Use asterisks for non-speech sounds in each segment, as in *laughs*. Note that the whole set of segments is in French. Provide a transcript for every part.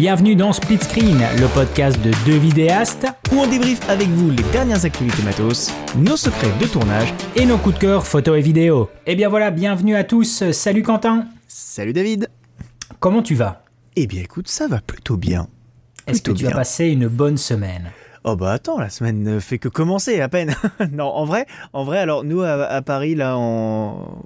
Bienvenue dans Split Screen, le podcast de deux vidéastes où on débriefe avec vous les dernières activités matos, nos secrets de tournage et nos coups de cœur photo et vidéo. Et eh bien voilà, bienvenue à tous. Salut Quentin. Salut David. Comment tu vas? Eh bien écoute, ça va plutôt bien. Est-ce que tu as passé une bonne semaine? Oh bah attends, la semaine ne fait que commencer à peine. *laughs* non, en vrai, en vrai, alors nous à, Paris là, en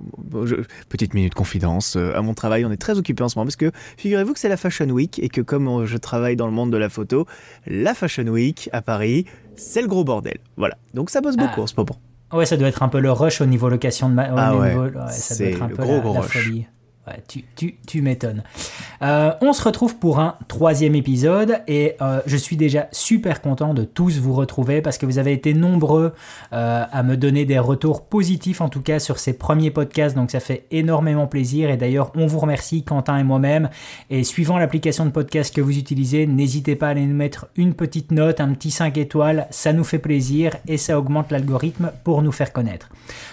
petite minute confidence, euh, à mon travail, on est très occupé en ce moment parce que figurez-vous que c'est la Fashion Week et que comme je travaille dans le monde de la photo, la Fashion Week à Paris, c'est le gros bordel. Voilà, donc ça bosse beaucoup ah. en ce moment. Ouais, ça doit être un peu le rush au niveau location de ma... ah ouais, c'est le gros, gros rush tu, tu, tu m'étonnes. Euh, on se retrouve pour un troisième épisode et euh, je suis déjà super content de tous vous retrouver parce que vous avez été nombreux euh, à me donner des retours positifs en tout cas sur ces premiers podcasts donc ça fait énormément plaisir et d'ailleurs on vous remercie Quentin et moi-même et suivant l'application de podcast que vous utilisez n'hésitez pas à aller nous mettre une petite note, un petit 5 étoiles, ça nous fait plaisir et ça augmente l'algorithme pour nous faire connaître.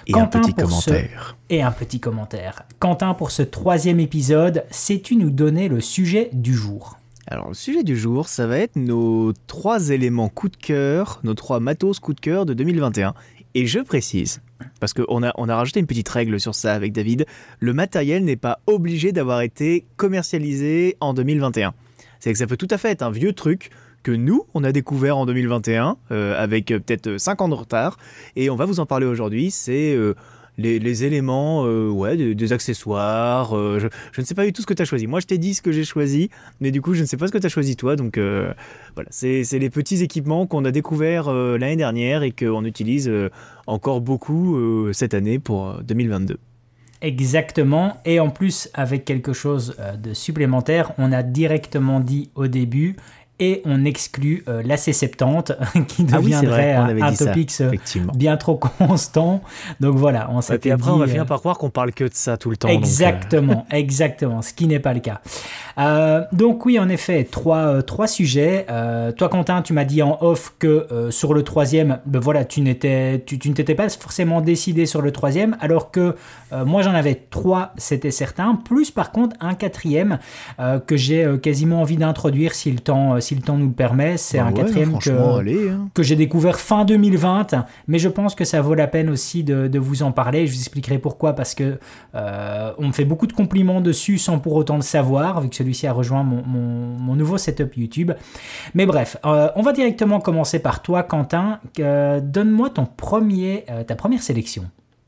Et un petit commentaire. Et un petit commentaire. Quentin pour ce troisième épisode, sais-tu nous donner le sujet du jour? Alors le sujet du jour, ça va être nos trois éléments coup de cœur, nos trois matos coup de cœur de 2021. Et je précise, parce qu'on a, on a rajouté une petite règle sur ça avec David, le matériel n'est pas obligé d'avoir été commercialisé en 2021. C'est que ça peut tout à fait être un vieux truc que nous, on a découvert en 2021, euh, avec euh, peut-être 5 ans de retard, et on va vous en parler aujourd'hui. C'est euh, les, éléments, euh, ouais, des, accessoires. Euh, je, ne sais pas du tout ce que tu as choisi. Moi, je t'ai dit ce que j'ai choisi, mais du coup, je ne sais pas ce que tu as choisi toi. Donc euh, voilà, c'est les petits équipements qu'on a découverts l'année dernière et qu'on utilise encore beaucoup cette année pour 2022. Exactement. Et en plus, avec quelque chose de supplémentaire, on a directement dit au début, et on exclut euh, l'AC70 *laughs* qui ah deviendrait un, topic euh, bien trop constant. Donc voilà, on s'est Et après, on va finir euh, par croire qu'on parle que de ça tout le temps. Exactement, *laughs* exactement, ce qui n'est pas le cas. donc oui, en effet, trois, trois sujets. toi, Quentin, tu m'as dit en off que sur le troisième, ben voilà, tu n'étais, tu, tu ne t'étais pas forcément décidé sur le troisième, alors que moi j'en avais trois, c'était certain. Plus par contre un quatrième que j'ai quasiment envie d'introduire si le temps, si le temps nous le permet. C'est bah un quatrième que, hein. que j'ai découvert fin 2020, mais je pense que ça vaut la peine aussi de, vous en parler. Je vous expliquerai pourquoi, parce que euh, on me fait beaucoup de compliments dessus sans pour autant le savoir, vu que celui-ci a rejoint mon, nouveau setup YouTube. Mais bref, euh, on va directement commencer par toi, Quentin. Donne-moi ton premier, euh, ta première sélection.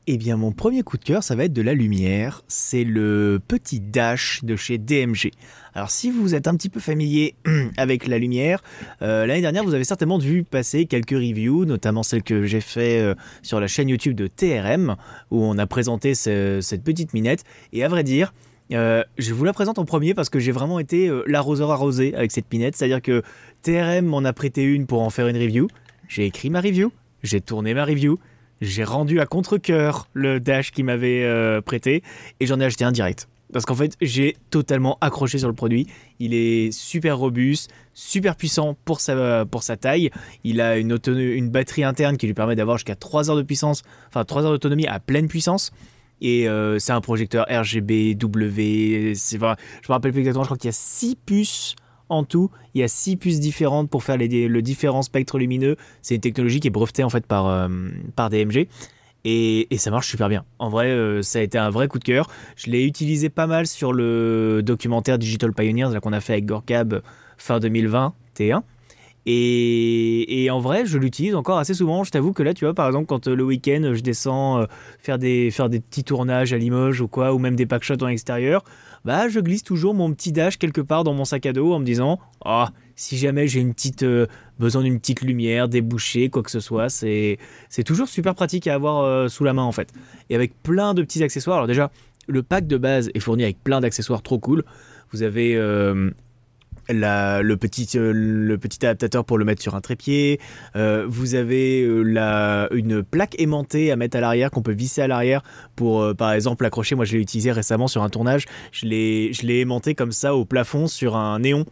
Eh bien, mon premier coup de cœur, ça va être de la lumière. C'est le petit Dash de chez DMG. Alors, si vous êtes un petit peu familier *clears throat* avec la lumière, euh, l'année dernière, vous avez certainement vu passer quelques reviews, notamment celle que j'ai fait euh, sur la chaîne YouTube de TRM, où on a présenté cette petite minette. Et à vrai dire, euh, je vous la présente en premier parce que j'ai vraiment été l'arroseur arrosé avec cette minette. C'est-à-dire que TRM m'en a prêté une pour en faire une review. J'ai écrit ma review, j'ai tourné ma review, j'ai rendu à contre-coeur le dash qui m'avait euh, prêté et j'en ai acheté un direct. Parce qu'en fait, j'ai totalement accroché sur le produit. Il est super robuste, super puissant pour sa, pour sa taille. Il a une, une batterie interne qui lui permet d'avoir jusqu'à 3 heures de puissance, enfin 3 heures d'autonomie à pleine puissance. Et euh, c'est un projecteur RGB, W. je me rappelle plus exactement, je crois qu'il y a 6 puces en tout, il y a six puces différentes pour faire les, le différent spectre lumineux. C'est une technologie qui est brevetée en fait par, euh, par DMG. Et, ça marche super bien. En vrai, euh, ça a été un vrai coup de cœur. Je l'ai utilisé pas mal sur le documentaire Digital Pioneers qu'on a fait avec Gorkab fin 2021. Et, et en vrai, je l'utilise encore assez souvent. Je t'avoue que là, tu vois, par exemple, quand euh, le week-end, je descends faire, des, faire des petits tournages à Limoges ou quoi, ou même des packshots en extérieur, bah je glisse toujours mon petit dash quelque part dans mon sac à dos en me disant ah si jamais j'ai euh, besoin d'une petite lumière, débouchée, quoi que ce soit, c'est c'est toujours super pratique à avoir euh, sous la main en fait. Et avec plein de petits accessoires. Alors déjà, le pack de base est fourni avec plein d'accessoires trop cool. Vous avez euh, le, petit, euh, le petit adaptateur pour le mettre sur un trépied. Euh, vous avez euh, une plaque aimantée à mettre à l'arrière qu'on peut visser à l'arrière pour, par exemple, accrocher. Moi, je l'ai utilisé récemment sur un tournage. Je l'ai aimanté comme ça au plafond sur un néon.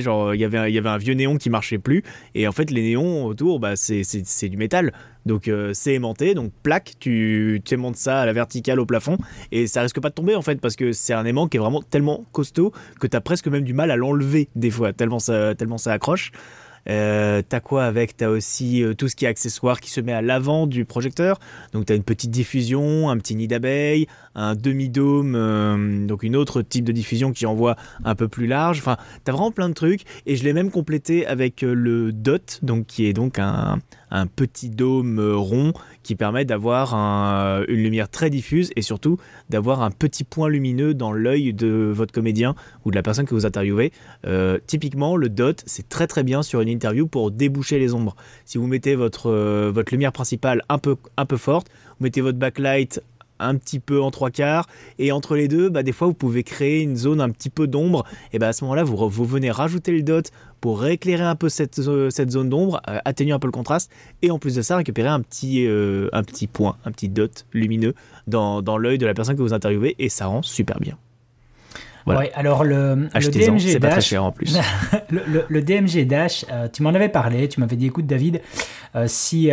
Genre, il y avait, un vieux néon qui marchait plus, et en fait, les néons autour, bah, c'est, c'est, du métal. Donc, euh, c'est aimanté, donc plaque, tu, tu aimantes ça à la verticale au plafond, et ça risque pas de tomber, en fait, parce que c'est un aimant qui est vraiment tellement costaud que tu as presque même du mal à l'enlever, des fois, tellement ça, tellement ça accroche. Euh, t'as quoi avec? T'as aussi euh, tout ce qui est accessoire qui se met à l'avant du projecteur. Donc t'as une petite diffusion, un petit nid d'abeille, un demi-dôme, euh, donc une autre type de diffusion qui envoie un peu plus large. Enfin, t'as vraiment plein de trucs. Et je l'ai même complété avec le DOT, donc qui est donc un, un petit dôme rond qui permet d'avoir une lumière très diffuse et surtout d'avoir un petit point lumineux dans l'œil de votre comédien ou de la personne que vous interviewez. Euh, typiquement, le dot, c'est très très bien sur une interview pour déboucher les ombres. Si vous mettez votre, euh, votre lumière principale un peu, un peu forte, vous mettez votre backlight un petit peu en trois quarts. Et entre les deux bah, des fois vous pouvez créer une zone un petit peu d'ombre. Et bah, à ce moment là vous, venez rajouter le dot pour éclairer un peu cette, zone d'ombre, euh, atténuer un peu le contraste, et en plus de ça, récupérer un petit, euh, un petit point, un petit dot lumineux dans, dans l'œil de la personne que vous interviewez, et ça rend super bien. Voilà. alors le, le DMG Dash, pas très cher en plus. *laughs* le, DMG Dash, euh, tu m'en avais parlé, tu m'avais dit écoute David, si,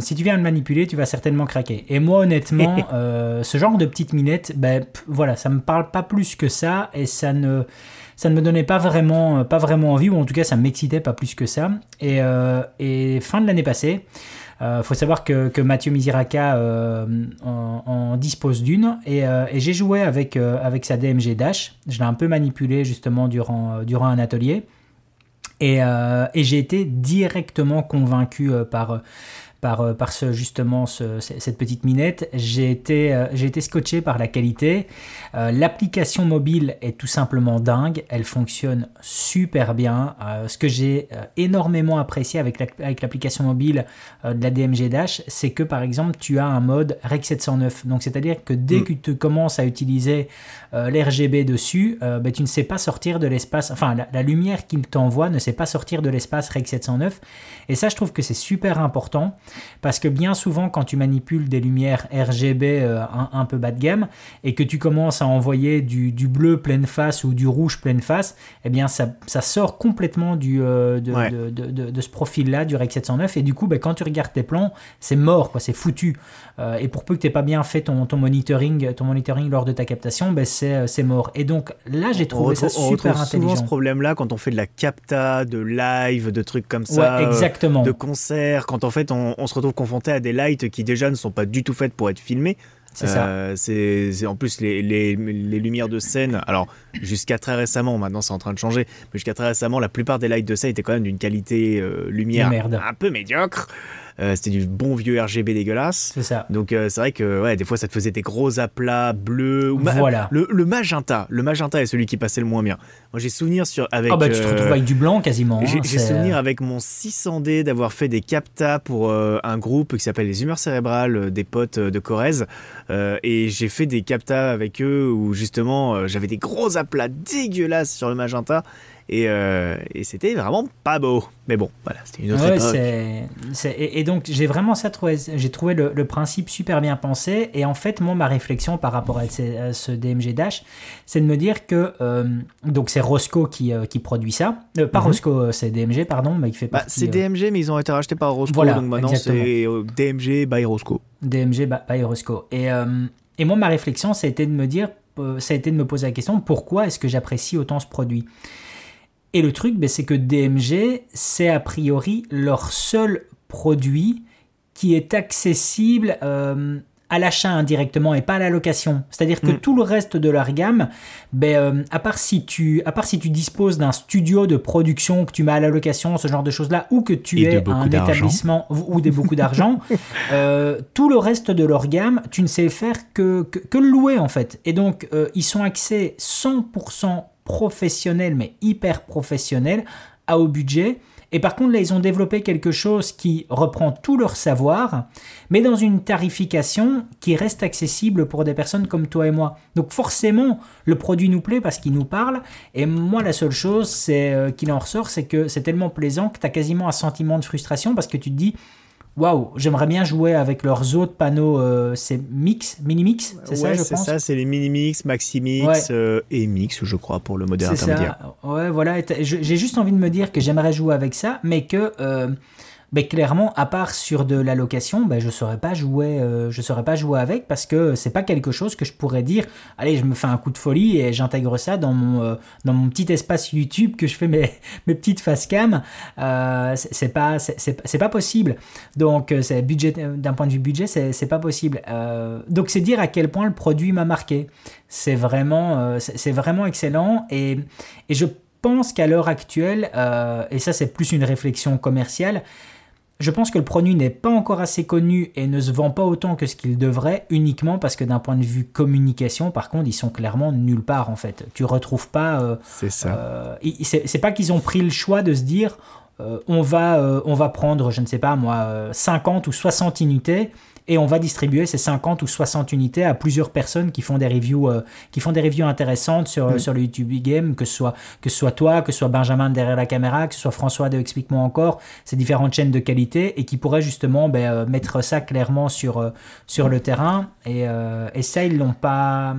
si tu viens le manipuler, tu vas certainement craquer. Et moi honnêtement, *laughs* ce genre de petite minette, ben voilà, ça me parle pas plus que ça et ça ne ça ne me donnait pas vraiment, euh, pas vraiment envie, ou en tout cas ça ne m'excitait pas plus que ça. Et, euh, fin de l'année passée, il euh, faut savoir que, Mathieu Miziraka en, dispose d'une et, j'ai joué avec, avec sa DMG Dash. Je l'ai un peu manipulé justement durant, durant un atelier et j'ai été directement convaincu par par, euh, par ce, justement cette petite minette. J'ai été, euh, j'ai été scotché par la qualité. Euh, l'application mobile est tout simplement dingue. Elle fonctionne super bien. ce que j'ai énormément apprécié avec l'application mobile de la DMG Dash, c'est que par exemple, tu as un mode Rec 709. Donc, c'est-à-dire que dès mm. que tu commences à utiliser l'RGB dessus, ben, tu ne sais pas sortir de l'espace. Enfin, la, la lumière qu'il t'envoie ne sait pas sortir de l'espace Rec 709. Et ça, je trouve que c'est super important. Parce que bien souvent, quand tu manipules des lumières RGB euh, un, peu bas de gamme et que tu commences à envoyer du, bleu pleine face ou du rouge pleine face, eh bien, ça, sort complètement du, euh, de, ce profil-là, du Rec 709. Et du coup, ben, quand tu regardes tes plans, c'est mort, quoi, c'est foutu. Euh, et pour peu que tu n'aies pas bien fait ton, ton, monitoring, ton monitoring lors de ta captation, ben, c'est mort. Et donc là, j'ai trouvé ça super on intelligent. souvent ce problème-là quand on fait de la capta, de live, de trucs comme ça, exactement. de concert, quand en fait on, on se retrouve confronté à des lights qui déjà ne sont pas du tout faites pour être filmés. C'est ça. Euh, c'est en plus les, les, les, lumières de scène. Alors jusqu'à très récemment, maintenant c'est en train de changer, mais jusqu'à très récemment, la plupart des lights de scène étaient quand même d'une qualité euh, lumière un peu médiocre. Euh, c'était du bon vieux RGB dégueulasse. C'est ça. Donc euh, c'est vrai que ouais, des fois ça te faisait des gros aplats bleus. voilà. Le, magenta, le magenta est celui qui passait le moins bien. Moi j'ai souvenir sur avec. Ah bah tu te retrouves avec du blanc quasiment. J'ai hein, souvenir avec mon 600D d'avoir fait des captas pour euh, un groupe qui s'appelle les humeurs cérébrales des potes de Corrèze et j'ai fait des captas avec eux où justement j'avais des gros aplats dégueulasses sur le magenta euh, et, c'était vraiment pas beau. Mais bon, voilà, c'était une autre époque. et, donc, j'ai vraiment ça trouvé, j'ai trouvé le, principe super bien pensé. Et en fait, moi, ma réflexion par rapport à, ce, DMG Dash, c'est de me dire que, euh, donc c'est Roscoe qui, euh, qui produit ça. pas mhm. Roscoe, c'est DMG, pardon, mais il fait bah, C'est DMG, mais ils ont été rachetés par Roscoe. Voilà, donc maintenant, c'est DMG by Roscoe. DMG by Roscoe. Et, et moi, ma réflexion, ça a été de me dire, ça a été de me poser la question, pourquoi est-ce que j'apprécie autant ce produit? Et le truc, ben, c'est que DMG, c'est a priori leur seul produit qui est accessible euh, à l'achat indirectement et pas à la location. C'est-à-dire que mm. tout le reste de leur gamme, ben, euh, à, part si tu, à part si tu disposes d'un studio de production que tu mets à la location, ce genre de choses-là, ou que tu es un établissement ou des beaucoup d'argent, *laughs* euh, tout le reste de leur gamme, tu ne sais faire que, que, le louer en fait. Et donc, ils sont axés 100% professionnel, mais hyper professionnel, à haut budget. Et par contre, là, ils ont développé quelque chose qui reprend tout leur savoir, mais dans une tarification qui reste accessible pour des personnes comme toi et moi. Donc forcément, le produit nous plaît parce qu'il nous parle. Et moi, la seule chose c'est euh, qu'il en ressort, c'est que c'est tellement plaisant que tu as quasiment un sentiment de frustration parce que tu te dis, waouh, j'aimerais bien jouer avec leurs autres panneaux. Euh, c'est Mix, Mini-Mix, c'est ça, je c'est pense ça, c'est les Mini-Mix, Maxi-Mix euh, et Mix, je crois, pour le modèle C'est intermédiaire. ça. Ouais, voilà. J'ai juste envie de me dire que j'aimerais jouer avec ça, mais que. euh, ben, clairement, à part sur de la location, ben, je saurais pas jouer, euh, je saurais pas jouer avec parce que c'est pas quelque chose que je pourrais dire. Allez, je me fais un coup de folie et j'intègre ça dans mon euh, dans mon petit espace YouTube que je fais mes *laughs* mes petites face cam. Euh, c'est pas c'est- pas possible. Donc euh, c'est budget d'un point de vue budget, c'est c'est pas possible. Donc c'est dire à quel point le produit m'a marqué. C'est vraiment c'est vraiment excellent et et je pense qu'à l'heure actuelle, et ça c'est plus une réflexion commerciale, je pense que le produit n'est pas encore assez connu et ne se vend pas autant que ce qu'il devrait, uniquement parce que d'un point de vue communication, par contre, ils sont clairement nulle part en fait. Tu retrouves pas. euh, C'est ça. euh, c'est pas qu'ils ont pris le choix de se dire euh, on, va, on va prendre, je ne sais pas moi, euh, 50 ou 60 unités et on va distribuer ces 50 ou 60 unités à plusieurs personnes qui font des reviews, euh, qui font des reviews intéressantes sur, Mm. sur le YouTube Game, que ce, soit, que ce soit toi, que ce soit Benjamin derrière la caméra, que ce soit François de Explique-moi encore, ces différentes chaînes de qualité et qui pourraient justement ben, euh, mettre ça clairement sur, euh, sur le terrain. Et, euh, et ça, ils l'ont pas.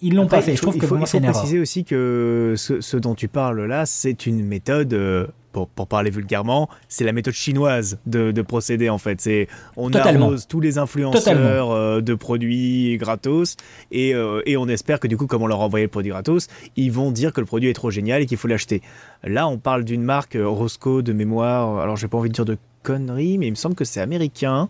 Ils l'ont pas fait. Je trouve il que faut- il c'est faut erreur. préciser aussi que ce, ce dont tu parles là, c'est une méthode, euh, pour, pour parler vulgairement, c'est la méthode chinoise de, de procéder en fait. C'est on Totalement. arrose tous les influenceurs euh, de produits gratos et, euh, et on espère que du coup, comme on leur a envoyé le produit gratos, ils vont dire que le produit est trop génial et qu'il faut l'acheter. Là, on parle d'une marque euh, Roscoe de mémoire. Alors, j'ai pas envie de dire de conneries, mais il me semble que c'est américain.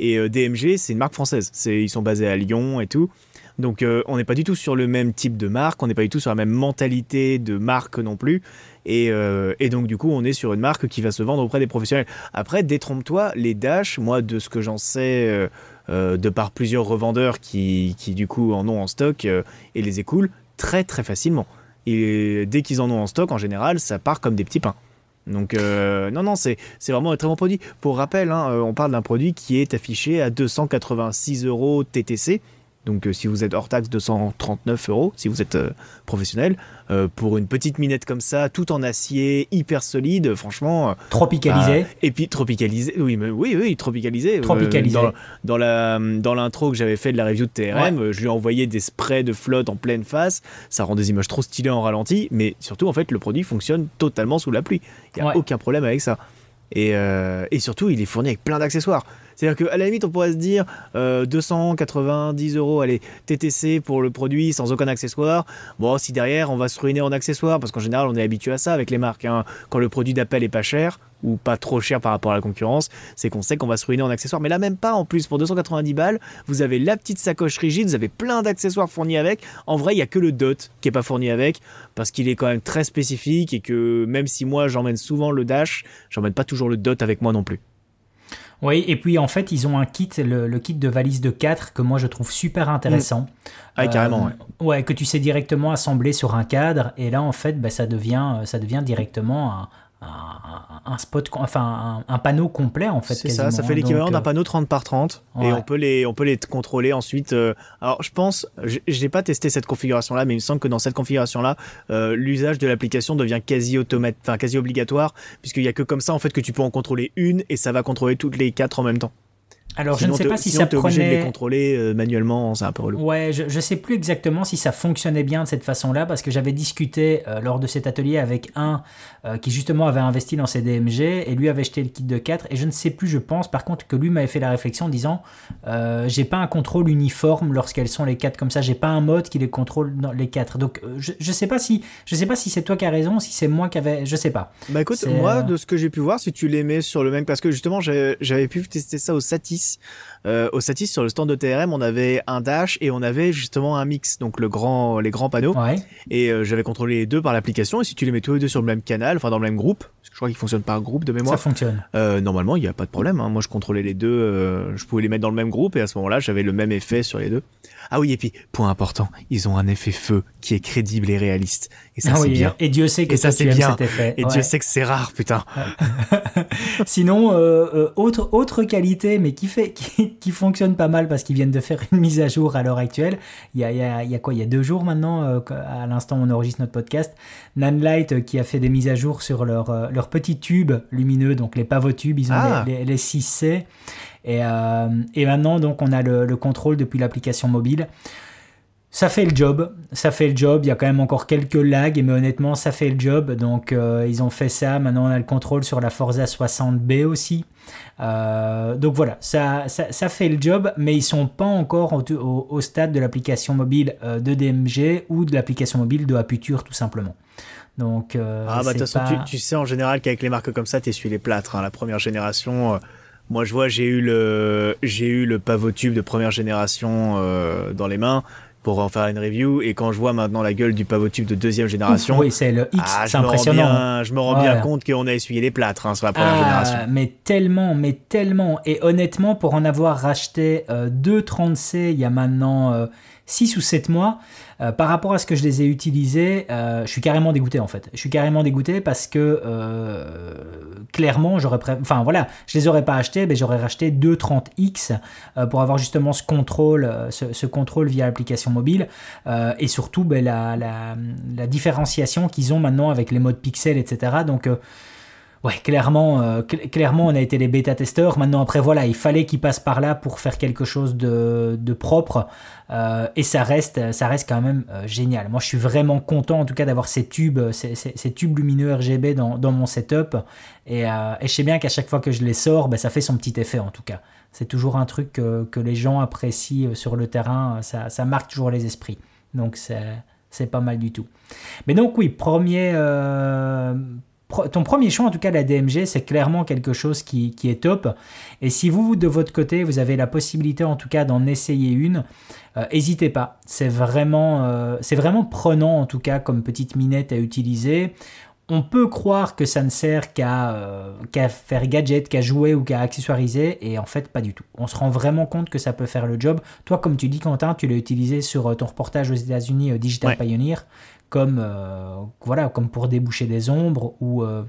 Et euh, DMG, c'est une marque française. Ils sont basés à Lyon et tout. Donc euh, on n'est pas du tout sur le même type de marque, on n'est pas du tout sur la même mentalité de marque non plus. Et, euh, et donc du coup on est sur une marque qui va se vendre auprès des professionnels. Après, détrompe-toi, les Dash, moi de ce que j'en sais, euh, euh, de par plusieurs revendeurs qui, qui du coup en ont en stock et les écoulent très très facilement. Et dès qu'ils en ont en stock, en général, ça part comme des petits pains. Donc non, non, c'est vraiment un très bon produit. Pour rappel, hein, on parle d'un produit qui est affiché à 286 euros TTC. Donc euh, si vous êtes hors taxe, 239 euros si vous êtes euh, professionnel. Euh, pour une petite minette comme ça, tout en acier, hyper solide, franchement. Tropicalisé. bah, et puis tropicalisé, oui, mais oui, oui, tropicalisé. Tropicalisé. dans dans la dans l'intro que j'avais fait de la review de TRM, je lui ai envoyé des sprays de flotte en pleine face. Ça rend des images trop stylées en ralenti, mais surtout en fait le produit fonctionne totalement sous la pluie. Il y a Ouais. aucun problème avec ça. Et, et surtout, il est fourni avec plein d'accessoires. C'est-à-dire qu'à la limite, on pourrait se dire euh, 290 euros, allez, TTC pour le produit sans aucun accessoire. Bon, si derrière, on va se ruiner en accessoires, parce qu'en général, on est habitué à ça avec les marques. hein. Quand le produit d'appel est pas cher, ou pas trop cher par rapport à la concurrence, c'est qu'on sait qu'on va se ruiner en accessoires. Mais là, même pas. En plus, pour 290 balles, vous avez la petite sacoche rigide, vous avez plein d'accessoires fournis avec. En vrai, il y a que le dot qui est pas fourni avec, parce qu'il est quand même très spécifique et que même si moi, j'emmène souvent le dash, j'emmène pas toujours le dot avec moi non plus. Oui, et puis en fait, ils ont un kit, le, le kit de valise de 4 que moi je trouve super intéressant. Ah, carrément, Euh, ouais, que tu sais directement assembler sur un cadre, et là en fait, bah, ça, devient, ça devient directement un, un, un spot, enfin un, un panneau complet en fait. C'est ça, ça fait l'équivalent d'un euh, panneau 30 par 30 et on peut les on peut les contrôler ensuite. euh, alors je pense, je j'ai pas testé cette configuration là, mais il me semble que dans cette configuration là, l'usage de l'application devient quasi automatique, enfin quasi obligatoire, puisqu'il y a que comme ça en fait que tu peux en contrôler une et ça va contrôler toutes les quatre en même temps. Alors Sinon, je ne sais pas si sinon, ça t'es obligé de les prenait. contrôler euh, manuellement, c'est un peu relou. Ouais, je, je sais plus exactement si ça fonctionnait bien de cette façon-là parce que j'avais discuté euh, lors de cet atelier avec un euh, qui justement avait investi dans ses DMG et lui avait acheté le kit de 4 et je ne sais plus, je pense par contre que lui m'avait fait la réflexion en disant j'ai pas un contrôle uniforme lorsqu'elles sont les 4 comme ça, j'ai pas un mode qui les contrôle dans les 4. Donc je, je sais pas si je sais pas si c'est toi qui as raison, si c'est moi qui avais, je sais pas. Bah écoute, moi, de ce que j'ai pu voir, si tu les mets sur le même, parce que justement, j'avais pu tester ça au Satis. piece Euh, au Satis, sur le stand de TRM, on avait un dash et on avait justement un mix, donc le grand, les grands panneaux. Ouais. Et euh, j'avais contrôlé les deux par l'application. Et si tu les mets tous les deux sur le même canal, enfin dans le même groupe, parce que je crois qu'ils fonctionnent par groupe de Ça mémoire, fonctionne. euh, normalement, il n'y a pas de problème. hein. Moi, je contrôlais les deux, je pouvais les mettre dans le même groupe et à ce moment-là, j'avais le même effet sur les deux. Ah oui, et puis, point important, ils ont un effet feu qui est crédible et réaliste. Et ça, Ah oui, bien. Et Dieu sait que Et ça, c'est bien. cet effet. Et Ouais. Dieu sait que c'est rare, putain. *laughs* Sinon, autre, autre qualité, mais qui, fait, qui, qui fonctionne pas mal parce qu'ils viennent de faire une mise à jour à l'heure actuelle. Il y a, il y, a, il y a quoi? Il y a deux jours maintenant, euh, à l'instant où on enregistre notre podcast, Nanlite euh, qui a fait des mises à jour sur leur, euh, leur petit tube lumineux, donc les pavotubes, ils ont Ah. les, les- les 6C. Et, euh, et maintenant, donc, on a le, le contrôle depuis l'application mobile. Ça fait le job, ça fait le job. Il y a quand même encore quelques lags, mais honnêtement, ça fait le job. Donc, euh, ils ont fait ça. Maintenant, on a le contrôle sur la Forza 60B aussi. Euh, donc voilà, ça, ça, ça fait le job, mais ils sont pas encore au, au- au stade de l'application mobile euh, de DMG ou de l'application mobile de Aputure, tout simplement. Donc, Ah bah de toute façon, pas- tu, tu sais en général qu'avec les marques comme ça, t'essuies les plâtres. hein. La première génération, moi je vois, j'ai eu le, j'ai eu le pavotube de première génération euh, dans les mains pour en faire une review. Et quand je vois maintenant la gueule du pavotube de deuxième génération, oui, c'est le X, ah, c'est impressionnant. bien, je me rends bien compte qu'on a essuyé les plâtres hein, sur la première Ah, génération. mais tellement, mais tellement. Et honnêtement, pour en avoir racheté euh, deux 30C il y a maintenant 6 ou 7 mois, euh, par rapport à ce que je les ai utilisés, euh, je suis carrément dégoûté en fait. Je suis carrément dégoûté parce que euh, clairement, j'aurais pré- enfin voilà, je les aurais pas achetés, mais j'aurais racheté deux 30X euh, pour avoir justement ce contrôle, ce, contrôle via l'application mobile et surtout ben, la, la, différenciation qu'ils ont maintenant avec les modes pixels, etc. Donc Ouais, clairement, euh, cl- clairement, on a été les bêta-testeurs. Maintenant, après, voilà, il fallait qu'ils passent par là pour faire quelque chose de, propre. Euh, et ça reste, ça reste quand même euh, génial. Moi, je suis vraiment content, en tout cas, d'avoir ces tubes, ces, tubes lumineux RGB dans, mon setup. Et, et je sais bien qu'à chaque fois que je les sors, ben, ça fait son petit effet, en tout cas. C'est toujours un truc que, les gens apprécient sur le terrain. Ça, marque toujours les esprits. Donc, c'est pas mal du tout. Mais donc, oui, premier. Ton premier choix, en tout cas, la DMG, c'est clairement quelque chose qui, qui est top. Et si vous, de votre côté, vous avez la possibilité, en tout cas, d'en essayer une, euh, n'hésitez pas. C'est vraiment, euh, c'est vraiment prenant, en tout cas, comme petite minette à utiliser. On peut croire que ça ne sert qu'à euh, qu'à faire gadget, qu'à jouer ou qu'à accessoiriser, et en fait, pas du tout. On se rend vraiment compte que ça peut faire le job. Toi, comme tu dis, Quentin, tu l'as utilisé sur euh, ton reportage aux États-Unis, euh, Digital Ouais. Pioneer, comme, euh, voilà, comme pour déboucher des ombres ou. euh,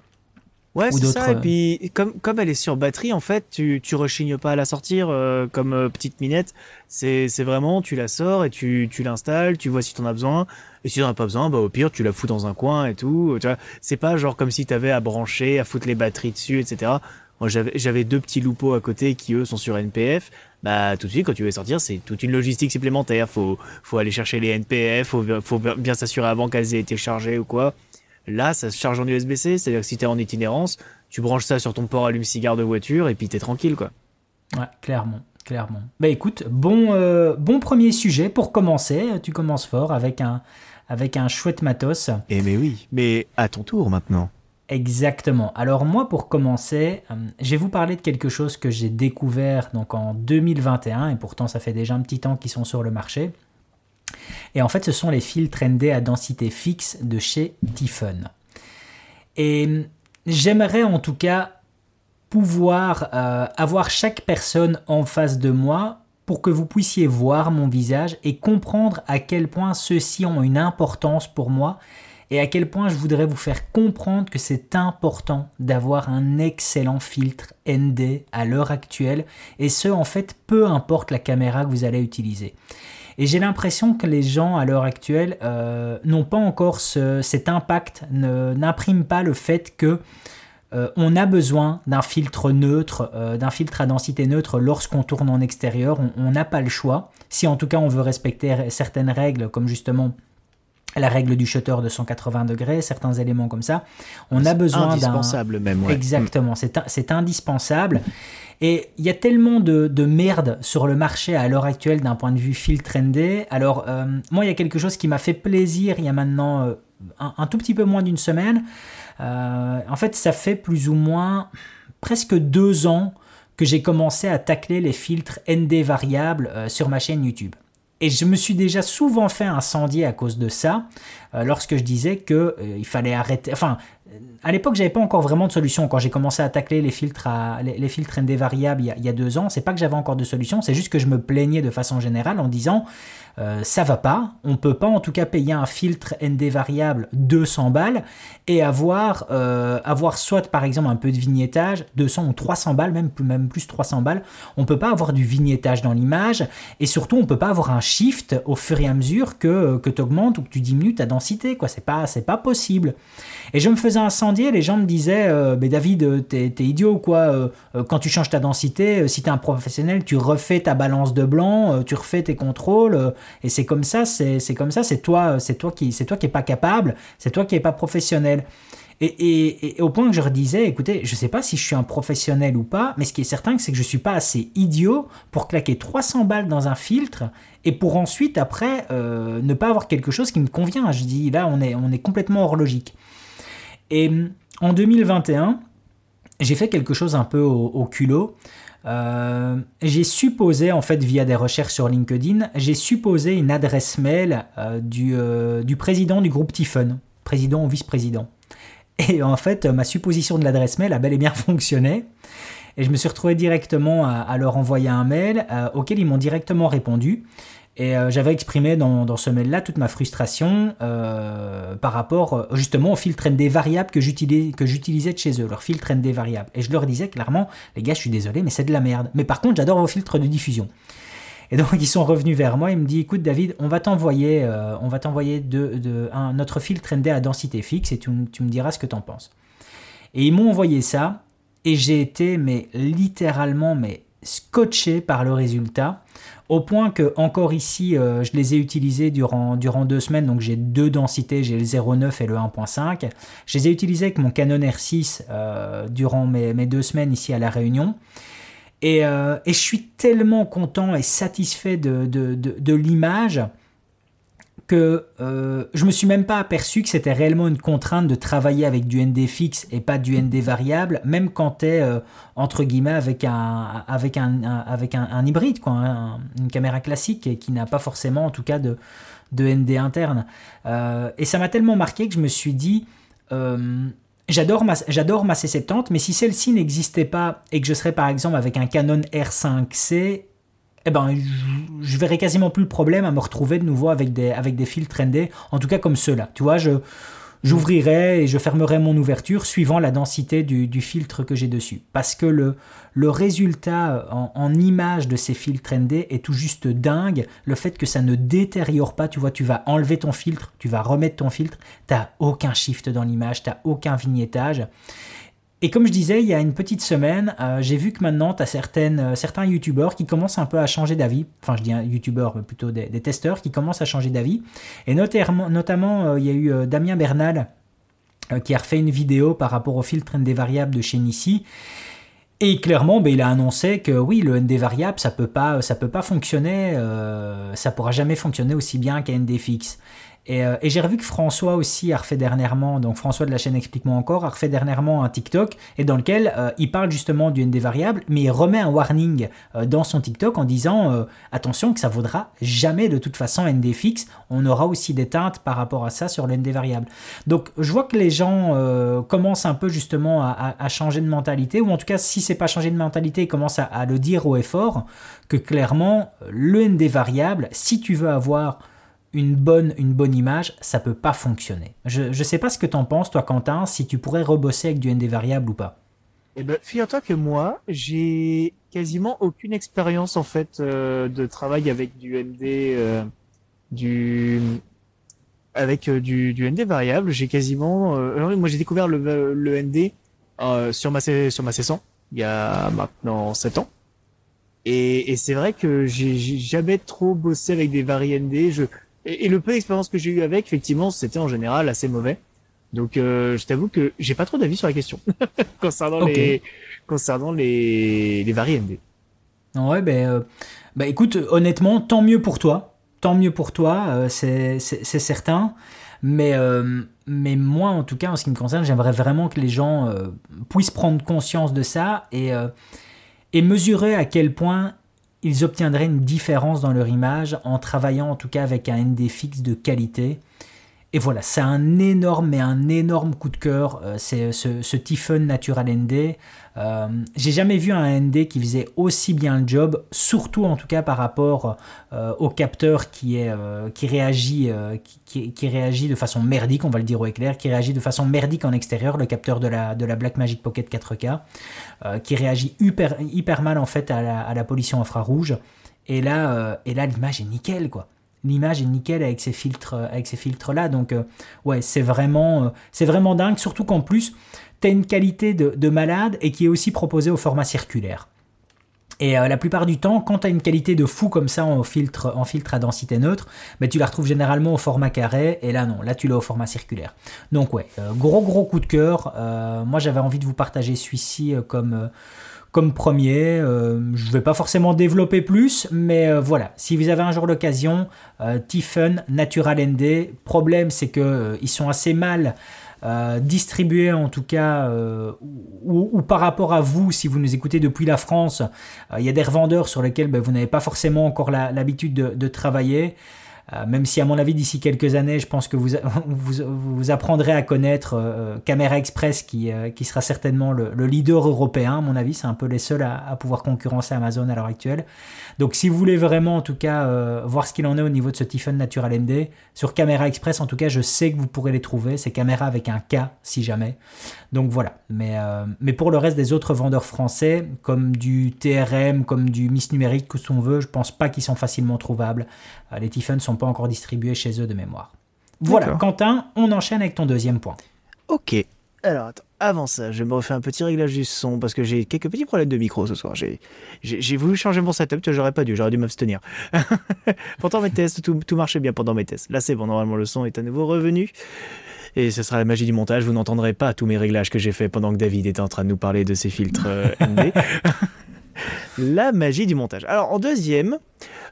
Ouais, ou c'est ça. Et d'autres, puis, comme, comme elle est sur batterie, en fait, tu, tu rechignes pas à la sortir euh, comme euh, petite minette. C'est c'est vraiment, tu la sors et tu, tu l'installes, tu vois si t'en as besoin. Et si t'en as pas besoin, bah, au pire, tu la fous dans un coin et tout. C'est pas genre comme si t'avais à brancher, à foutre les batteries dessus, etc. Moi, j'avais deux petits loupeaux à côté qui, eux, sont sur NPF. Bah, tout de suite, quand tu veux sortir, c'est toute une logistique supplémentaire. Faut, faut aller chercher les NPF, faut, faut bien s'assurer avant qu'elles aient été chargées ou quoi. Là, ça se charge en USB-C, c'est-à-dire que si t'es en itinérance, tu branches ça sur ton port allume-cigare de voiture et puis t'es tranquille, quoi. Ouais, clairement, clairement. Bah écoute, bon, euh, bon premier sujet pour commencer. Tu commences fort avec un, avec un chouette matos. Eh mais oui, mais à ton tour maintenant. Exactement. Alors moi, pour commencer, euh, je vais vous parler de quelque chose que j'ai découvert donc en 2021, et pourtant ça fait déjà un petit temps qu'ils sont sur le marché. Et en fait, ce sont les filtres ND à densité fixe de chez Tiffen. Et euh, j'aimerais en tout cas pouvoir euh, avoir chaque personne en face de moi pour que vous puissiez voir mon visage et comprendre à quel point ceux-ci ont une importance pour moi et à quel point je voudrais vous faire comprendre que c'est important d'avoir un excellent filtre ND à l'heure actuelle et ce en fait peu importe la caméra que vous allez utiliser. Et j'ai l'impression que les gens à l'heure actuelle euh, n'ont pas encore ce- cet impact, n'impriment pas le fait que euh, on a besoin d'un filtre neutre, euh, d'un filtre à densité neutre lorsqu'on tourne en extérieur. On- n'a pas le choix. Si en tout cas on veut respecter certaines règles, comme justement la règle du shutter de 180 degrés, certains éléments comme ça, on a besoin d'un indispensable même. Ouais. Exactement, c'est indispensable. Et il y a tellement de, de merde sur le marché à l'heure actuelle d'un point de vue filtre ND. Alors, euh, moi, il y a quelque chose qui m'a fait plaisir il y a maintenant euh, un, un tout petit peu moins d'une semaine. Euh, en fait, ça fait plus ou moins presque deux ans que j'ai commencé à tacler les filtres ND variables sur ma chaîne YouTube. Et je me suis déjà souvent fait incendier à cause de ça, euh, lorsque je disais que euh, il fallait arrêter. Enfin, à l'époque, j'avais pas encore vraiment de solution. Quand j'ai commencé à tacler les filtres, à, les, filtres ND variables il y, a, il y a deux ans, c'est pas que j'avais encore de solution, c'est juste que je me plaignais de façon générale en disant euh, ça va pas, on peut pas en tout cas payer un filtre ND variable 200 balles et avoir, euh, avoir soit par exemple un peu de vignettage, 200 ou 300 balles, même, plus- même plus 300 balles, on peut pas avoir du vignettage dans l'image et surtout on peut pas avoir un shift au fur et à mesure que, que tu augmentes ou que tu diminues ta densité, quoi, c'est pas, pas possible. Et je me faisais incendier, les gens me disaient Mais David, t'es es idiot quoi Quand tu changes ta densité, si t'es un professionnel, tu refais ta balance de blanc, tu refais tes contrôles, et c'est comme ça, c'est comme ça, c'est toi, c'est toi qui, c'est toi qui est pas capable, c'est toi qui est pas professionnel. Et, au point que je redisais, écoutez, je ne sais pas si je suis un professionnel ou pas, mais ce qui est certain, c'est que je ne suis pas assez idiot pour claquer 300 balles dans un filtre et pour ensuite, après, euh, ne pas avoir quelque chose qui me convient. Je dis, là, on est, on est complètement hors logique. Et en 2021, j'ai fait quelque chose un peu au, culot. Euh, j'ai supposé, en fait, via des recherches sur LinkedIn, j'ai supposé une adresse mail euh, du, du président du groupe Tiffen, président ou vice-président. Et en fait, ma supposition de l'adresse mail a bel et bien *laughs* fonctionné. Et je me suis retrouvé directement à, leur envoyer un mail euh, auquel ils m'ont directement répondu. Et euh, j'avais exprimé dans, ce mail-là toute ma frustration euh, par rapport justement au filtre ND variable que j'utilisais de chez eux, leur filtre ND variable. Et je leur disais clairement, les gars, je suis désolé, mais c'est de la merde. Mais par contre, j'adore vos filtres de diffusion. Et donc ils sont revenus vers moi, ils me disent écoute David, on va t'envoyer euh, on va t'envoyer de, un, notre filtre ND à densité fixe et tu, tu me diras ce que tu en penses. Et ils m'ont envoyé ça et j'ai été mais littéralement mais scotché par le résultat au point que encore ici euh, je les ai utilisés durant, deux semaines. Donc j'ai deux densités. J'ai le 0,9 et le 1.5 je les ai utilisés avec mon Canon R6 euh, durant mes, deux semaines ici à la Réunion. Euh, et, je suis tellement content et satisfait de, l'image que euh, je me suis même pas aperçu que c'était réellement une contrainte de travailler avec du ND fixe et pas du ND variable, même quand tu es euh, entre guillemets avec un, avec un, avec un, hybride, quoi, une caméra classique et qui n'a pas forcément en tout cas de, de ND interne. et ça m'a tellement marqué que je me suis dit J'adore ma, j'adore ma C70, mais si celle-ci n'existait pas et que je serais par exemple avec un Canon R5C, eh ben, je, verrais quasiment plus le problème à me retrouver de nouveau avec des, avec des en tout cas comme ceux-là. Tu vois, je, j'ouvrirai et je fermerai mon ouverture suivant la densité du, filtre que j'ai dessus. Parce que le, le résultat en, image de ces filtres ND est tout juste dingue. Le fait que ça ne détériore pas, tu vois, tu vas enlever ton filtre, tu vas remettre ton filtre, tu n'as aucun shift dans l'image, tu n'as aucun vignettage. Et comme je disais, il y a une petite semaine, euh, j'ai vu que maintenant, tu as euh, certains youtubeurs qui commencent un peu à changer d'avis. Enfin, je dis un youtubeur, mais plutôt des, testeurs qui commencent à changer d'avis. Et notamment, notamment euh, il y a eu Damien Bernal qui a refait une vidéo par rapport au filtre ND variable de chez Nissi. Et clairement, ben, il a annoncé que oui, le ND variable, ça peut pas, ça peut pas fonctionner, ça pourra jamais fonctionner aussi bien qu'un ND fixe. Euh, et, j'ai revu que François aussi a refait dernièrement, donc François de la chaîne Explique-moi encore, a refait dernièrement un TikTok et dans lequel euh, il parle justement du ND variable, mais il remet un warning euh, dans son TikTok en disant attention que ça vaudra jamais de toute façon ND fixe, on aura aussi des teintes par rapport à ça sur le ND variable. Donc je vois que les gens commencent un peu justement à, changer de mentalité, ou en tout cas si c'est pas changer de mentalité, ils commencent à, à le dire au effort que clairement le ND variable, si tu veux avoir une bonne, une bonne image, ça peut pas fonctionner. Je ne sais pas ce que tu en penses, toi, Quentin, si tu pourrais rebosser avec du ND variable ou pas. Eh ben, figure-toi que moi, j'ai quasiment aucune expérience en fait euh, de travail avec du ND, euh, du avec euh, du, du ND variable. J'ai quasiment, moi j'ai découvert le, le ND sur ma sur ma C100 il y a maintenant 7 ans. Et, et c'est vrai que j'ai jamais trop bossé avec des vari ND. Je et, le peu d'expérience que j'ai eu avec, effectivement, c'était en général assez mauvais. Donc, euh, je t'avoue que j'ai pas trop d'avis sur la question *laughs* concernant les concernant les. Ouais, ben, euh, bah écoute, honnêtement, tant mieux pour toi, tant mieux pour toi, euh, c'est certain. Mais mais moi, en tout cas, en ce qui me concerne, j'aimerais vraiment que les gens puissent prendre conscience de ça et et mesurer à quel point ils obtiendraient une différence dans leur image en travaillant en tout cas avec un ND fixe de qualité. Et voilà, c'est un énorme, mais un énorme coup de cœur, euh, c'est ce, ce Natural ND. Euh, j'ai jamais vu un ND qui faisait aussi bien le job, surtout en tout cas par rapport euh, au capteur qui, est, qui, réagit, qui, réagit de façon merdique, on va le dire au éclair, qui réagit de façon merdique en extérieur, le capteur de la, de la Blackmagic Pocket 4K, qui réagit hyper, hyper mal en fait à la, à la pollution infrarouge. Et là, et là l'image est nickel quoi l'image est nickel avec ces filtres, avec ces filtres là. Donc ouais, c'est vraiment, c'est vraiment dingue. Surtout qu'en plus, tu as une qualité de, de malade et qui est aussi proposée au format circulaire. Et euh, la plupart du temps, quand tu as une qualité de fou comme ça en filtre, en filtre à densité neutre, bah, tu la retrouves généralement au format carré, et là non, là tu l'as au format circulaire. Donc ouais, euh, gros gros coup de cœur. Euh, moi j'avais envie de vous partager celui-ci comme, premier. je ne vais pas forcément développer plus, mais voilà, si vous avez un jour l'occasion, Tiffen, Natural ND, problème c'est qu'ils sont assez mal... Euh, distribué en tout cas, euh, ou, par rapport à vous, si vous nous écoutez depuis la France, euh, il y a des revendeurs sur lesquels ben, vous n'avez pas forcément encore l'habitude de, travailler. Euh, même si à mon avis d'ici quelques années, je pense que vous, *laughs* apprendrez à connaître euh, Camera Express qui, euh, sera certainement le, leader européen, à mon avis, c'est un peu les seuls à, pouvoir concurrencer Amazon à l'heure actuelle. Donc si vous voulez vraiment en tout cas voir ce qu'il en est au niveau de ce Tiffen Natural MD, sur Camera Express en tout cas je sais que vous pourrez les trouver, c'est caméra avec un K si jamais. Donc voilà, mais, mais pour le reste des autres vendeurs français, comme du TRM, comme du Miss Numérique, que on veut, je pense pas qu'ils sont facilement trouvables. Les Tiffen sont pas encore distribués chez eux de mémoire. Voilà, Quentin, on enchaîne avec ton deuxième point. Ok. Alors, attends, avant ça, je me refais un petit réglage du son parce que j'ai quelques petits problèmes de micro ce soir. J'ai voulu changer mon setup, j'aurais pas dû, j'aurais dû m'abstenir. *laughs* Pourtant, mes tests, tout, tout, marchait bien pendant mes tests. Là, c'est bon, normalement, le son est à nouveau revenu. Et ce sera la magie du montage, vous n'entendrez pas tous mes réglages que j'ai fait pendant que David était en train de nous parler de ses filtres euh, ND. *laughs* la magie du montage. Alors, en deuxième,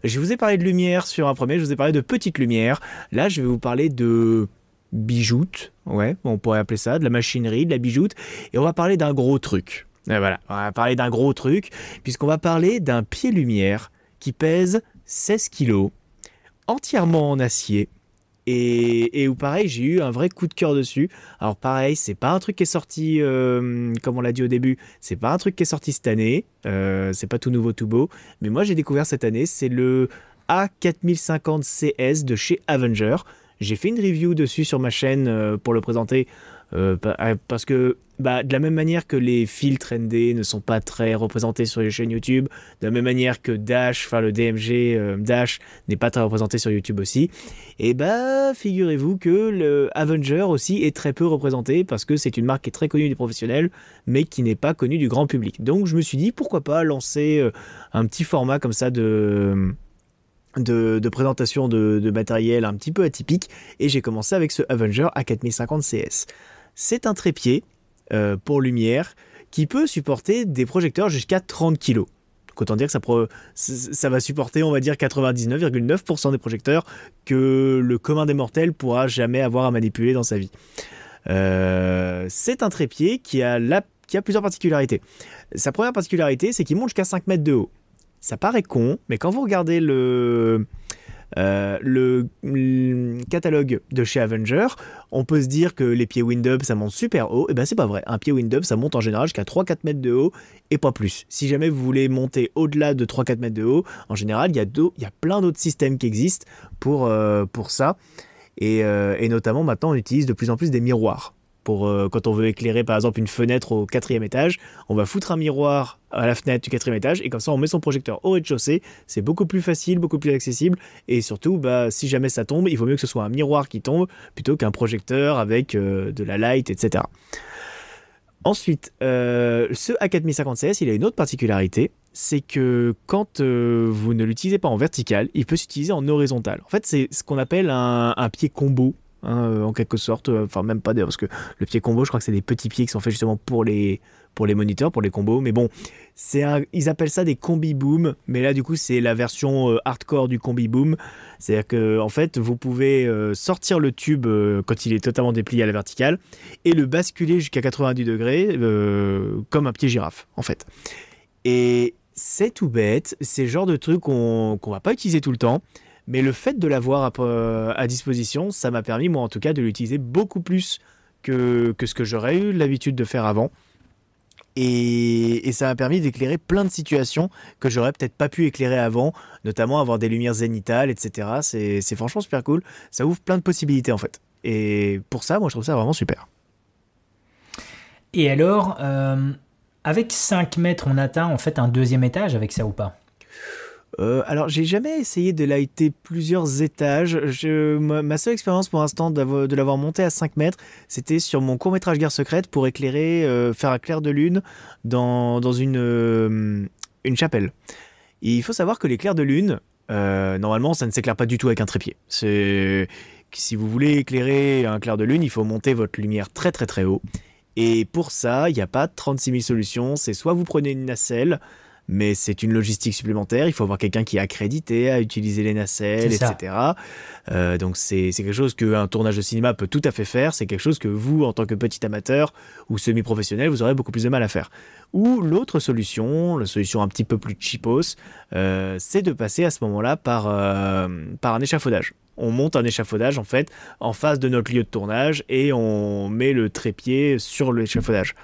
je vous ai parlé de lumière sur un premier, je vous ai parlé de petite lumière. Là, je vais vous parler de bijoute, ouais, on pourrait appeler ça, de la machinerie, de la bijoute, et on va parler d'un gros truc. voilà, on va parler d'un gros truc, puisqu'on va parler d'un pied-lumière qui pèse 16 kg, entièrement en acier, et, où pareil, j'ai eu un vrai coup de cœur dessus. Alors pareil, c'est pas un truc qui est sorti, euh, comme on l'a dit au début, c'est pas un truc qui est sorti cette année. Euh, c'est pas tout nouveau, tout beau. Mais moi, j'ai découvert cette année, c'est le A4050CS de chez Avenger. J'ai fait une review dessus sur ma chaîne euh, pour le présenter euh, euh, parce que bah, de la même manière que les filtres ND ne sont pas très représentés sur les chaînes YouTube, de la même manière que Dash, enfin le DMG euh, Dash n'est pas très représenté sur YouTube aussi, et bah figurez-vous que le Avenger aussi est très peu représenté parce que c'est une marque qui est très connue des professionnels mais qui n'est pas connue du grand public. Donc je me suis dit pourquoi pas lancer un petit format comme ça de de, présentation de, de, matériel un petit peu atypique et j'ai commencé avec ce Avenger A4050 CS c'est un trépied euh, pour lumière qui peut supporter des projecteurs jusqu'à 30 kg. Donc autant dire que ça, va supporter, on va dire, 99,9% des projecteurs que le commun des mortels pourra jamais avoir à manipuler dans sa vie. Euh, c'est un trépied qui a plusieurs particularités. Sa première particularité, c'est qu'il monte jusqu'à 5 mètres de haut. Ça paraît con, mais quand vous regardez le, euh, le, catalogue de chez Avenger, on peut se dire que les pieds wind-up ça monte super haut. Et eh ben c'est pas vrai. Un pied wind-up ça monte en général jusqu'à 3-4 mètres de haut et pas plus. Si jamais vous voulez monter au-delà de 3-4 mètres de haut, en général il y a, plein d'autres systèmes qui existent pour, euh, ça. Et, euh, et, notamment maintenant on utilise de plus en plus des miroirs pour euh, quand on veut éclairer par exemple une fenêtre au quatrième étage, on va foutre un miroir à la fenêtre du quatrième étage et comme ça on met son projecteur au rez-de-chaussée. C'est beaucoup plus facile, beaucoup plus accessible et surtout bah, si jamais ça tombe, il vaut mieux que ce soit un miroir qui tombe plutôt qu'un projecteur avec euh, de la light, etc. Ensuite, euh, ce A4050CS, il a une autre particularité, c'est que quand vous ne l'utilisez pas en vertical, il peut s'utiliser en horizontal. En fait, c'est ce qu'on appelle un pied combo Hein, euh, en quelque sorte. Euh, enfin, même pas d'ailleurs, parce que le pied combo, je crois que c'est des petits pieds qui sont faits justement pour les, pour les moniteurs, pour les combos. Mais bon, c'est ils appellent ça des combi boom. Mais là, du coup, c'est la version euh, hardcore du combi boom. C'est-à-dire que, en fait, vous pouvez sortir le tube quand il est totalement déplié à la verticale et le basculer jusqu'à 90 degrés comme un pied girafe, en fait. Et c'est tout bête. C'est le genre de truc qu'on ne va pas utiliser tout le temps. Mais le fait de l'avoir à, à, disposition, ça m'a permis, moi en tout cas, de l'utiliser beaucoup plus que, que ce que j'aurais eu l'habitude de faire avant. Et, ça m'a permis d'éclairer plein de situations que j'aurais peut-être pas pu éclairer avant, notamment avoir des lumières zénitales, etc. C'est franchement super cool. Ça ouvre plein de possibilités en fait. Et pour ça, moi je trouve ça vraiment super. Et alors, euh, avec 5 mètres, on atteint en fait un deuxième étage avec ça ou pas? Euh, alors, j'ai jamais essayé de lighter plusieurs étages. Ma, seule expérience pour l'instant de l'avoir monté à 5 mètres, c'était sur mon court métrage Guerre secrète pour éclairer, euh, faire un clair de lune dans, euh, une chapelle. il faut savoir que les clairs de lune, normalement, ça ne s'éclaire pas du tout avec un trépied. Si vous voulez éclairer un clair de lune, il faut monter votre lumière très très très haut. Et pour ça, il n'y a pas 36 000 solutions. C'est soit vous prenez une nacelle, mais c'est une logistique supplémentaire. Il faut avoir quelqu'un qui est accrédité à utiliser les nacelles, etc. Euh, donc c'est quelque chose qu'un tournage de cinéma peut tout à fait faire. C'est quelque chose que vous, en tant que petit amateur ou semi-professionnel, vous aurez beaucoup plus de mal à faire. Ou l'autre solution, la solution un petit peu plus cheapos, euh, c'est de passer à ce moment-là par, euh, par un échafaudage. On monte un échafaudage en fait en face de notre lieu de tournage et on met le trépied sur l'échafaudage.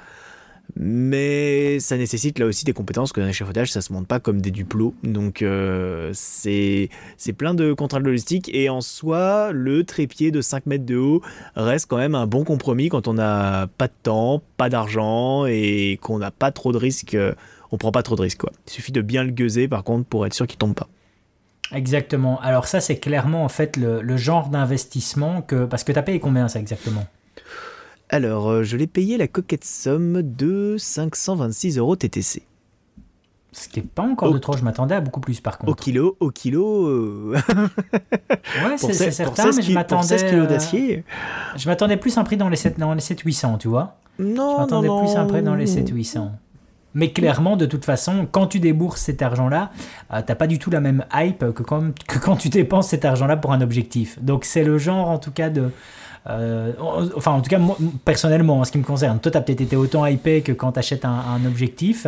Mais ça nécessite là aussi des compétences que dans l'échafaudage, ça se monte pas comme des duplos. Donc euh, c'est plein de contraintes logistiques. Et en soi, le trépied de 5 mètres de haut reste quand même un bon compromis quand on n'a pas de temps, pas d'argent et qu'on n'a pas trop de risques. On prend pas trop de risques. Quoi. Il suffit de bien le gueuser par contre pour être sûr qu'il tombe pas. Exactement. Alors ça, c'est clairement en fait le, le genre d'investissement que... Parce que tu as payé combien ça exactement? Alors, euh, je l'ai payé la coquette somme de 526 euros TTC. Ce qui n'est pas encore de trop, je m'attendais à beaucoup plus par contre. Au kilo, au kilo. Euh, *laughs* ouais, c'est certain, mais je m'attendais. kilos d'acier. je m'attendais plus à un prix dans les 7, dans les 7 800, tu vois. Non, Je m'attendais plus à un prix dans les 7 800. Mais clairement, de toute façon, quand tu débourses cet argent-là, tu euh, t'as pas du tout la même hype que quand, que quand tu dépenses cet argent-là pour un objectif. Donc c'est le genre, en tout cas, de, euh, enfin, en tout cas, personnellement, en ce qui me concerne, toi, tu as peut-être été autant hypé que quand tu achètes un, objectif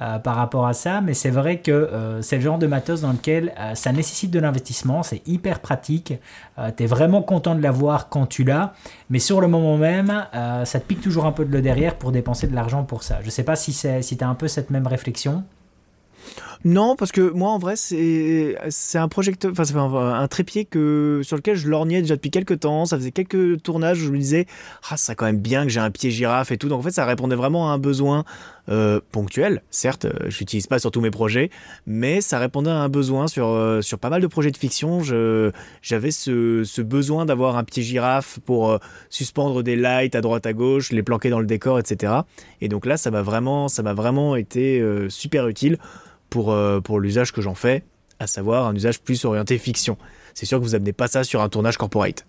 euh, par rapport à ça, mais c'est vrai que euh, c'est le genre de matos dans lequel ça nécessite de l'investissement, c'est hyper pratique, tu es vraiment content de l'avoir quand tu l'as, mais sur le moment même, ça te pique toujours un peu de le derrière pour dépenser de l'argent pour ça. Je sais pas si, si tu as un peu cette même réflexion. Non, parce que moi, en vrai, c'est un projecteur, enfin, c'est un, trépied que sur lequel je lorgnais déjà depuis quelques temps. Ça faisait quelques tournages où je me disais, ah, ça quand même bien que j'ai un pied girafe et tout. Donc en fait, ça répondait vraiment à un besoin euh, ponctuel. Certes, euh, je l'utilise pas sur tous mes projets, mais ça répondait à un besoin sur euh, sur pas mal de projets de fiction. j'avais ce, besoin d'avoir un pied girafe pour suspendre des lights à droite à gauche, les planquer dans le décor, etc. Et donc là, ça vraiment, ça m'a vraiment été super utile pour, euh, pour l'usage que j'en fais, à savoir un usage plus orienté fiction. C'est sûr que vous amenez pas ça sur un tournage corporate.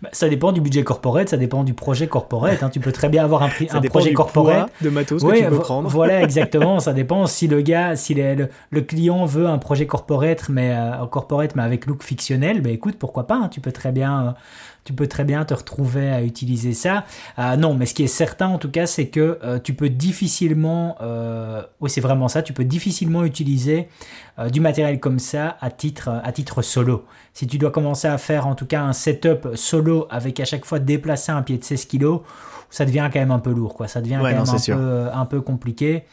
Bah, ça dépend du budget corporate, ça dépend du projet corporate. Hein. Tu peux très bien avoir un, *laughs* un projet corporate de matos que tu peux prendre. Voilà, *laughs* exactement. ça dépend si le gars, si le, client veut un projet corporate, mais euh, corporate, mais avec look fictionnel, ben écoute, pourquoi pas. Hein. tu peux très bien euh, tu peux très bien te retrouver à utiliser ça. Euh, non, mais ce qui est certain en tout cas, c'est que euh, tu peux difficilement, euh, oui c'est vraiment ça, tu peux difficilement utiliser du matériel comme ça à titre, à titre solo. Si tu dois commencer à faire en tout cas un setup solo avec à chaque fois déplacer un pied de 16 kg, ça devient quand même un peu lourd, quoi. ça devient quand même un, peu, un peu compliqué.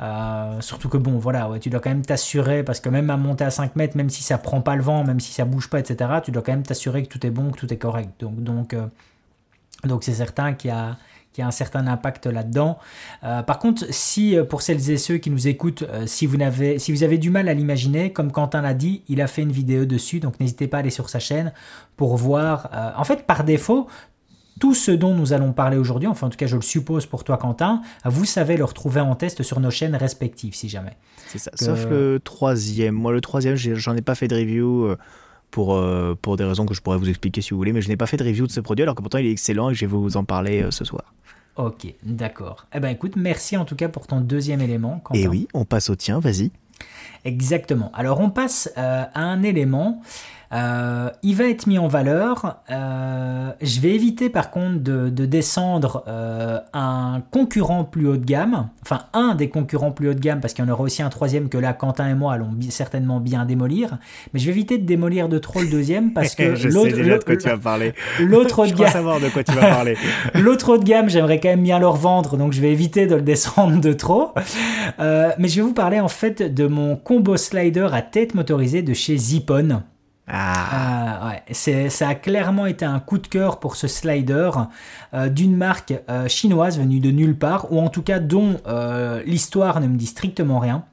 Euh, surtout que bon, voilà, tu dois quand même t'assurer, parce que même à monter à 5 mètres, même si ça prend pas le vent, même si ça bouge pas, etc., tu dois quand même t'assurer que tout est bon, que tout est correct. Donc, donc, euh, donc c'est certain qu'il y a, a un certain impact là-dedans. Euh, par contre, si pour celles et ceux qui nous écoutent, si, vous n'avez, si vous avez du mal à l'imaginer, comme Quentin l'a dit, il a fait une vidéo dessus, donc n'hésitez pas à aller sur sa chaîne pour voir. en fait, par défaut, tout ce dont nous allons parler aujourd'hui, enfin en tout cas je le suppose pour toi Quentin, vous savez le retrouver en test sur nos chaînes respectives si jamais. C'est ça, sauf le troisième. Moi le troisième, j'en ai pas fait de review euh, pour, euh, pour des raisons que je pourrais vous expliquer si vous voulez, mais je n'ai pas fait de review de ce produit alors que pourtant il est excellent et je vais vous en parler euh, ce soir. Ok, d'accord. Eh ben écoute, merci en tout cas pour ton deuxième élément. Quentin. Et oui, on passe au tien, vas-y. Exactement. Alors on passe à un élément euh, il va être mis en valeur. Euh, je vais éviter par contre de, descendre euh, un concurrent plus haut de gamme, enfin un des concurrents plus haut de gamme, parce qu'il y en aura aussi un troisième que là Quentin et moi allons certainement bien démolir. Mais je vais éviter de démolir de trop le deuxième parce que *laughs* l'autre de quoi tu vas parler. L'autre haut de gamme. savoir de quoi tu vas parler. *laughs* l'autre haut de gamme, j'aimerais quand même bien le revendre, donc je vais éviter de le descendre de trop. mais je vais vous parler en fait de mon combo slider à tête motorisée de chez Zippon. Ah. Euh, ouais. c'est, ça a clairement été un coup de cœur pour ce slider euh, d'une marque euh, chinoise venue de nulle part, ou en tout cas dont l'histoire ne me dit strictement rien.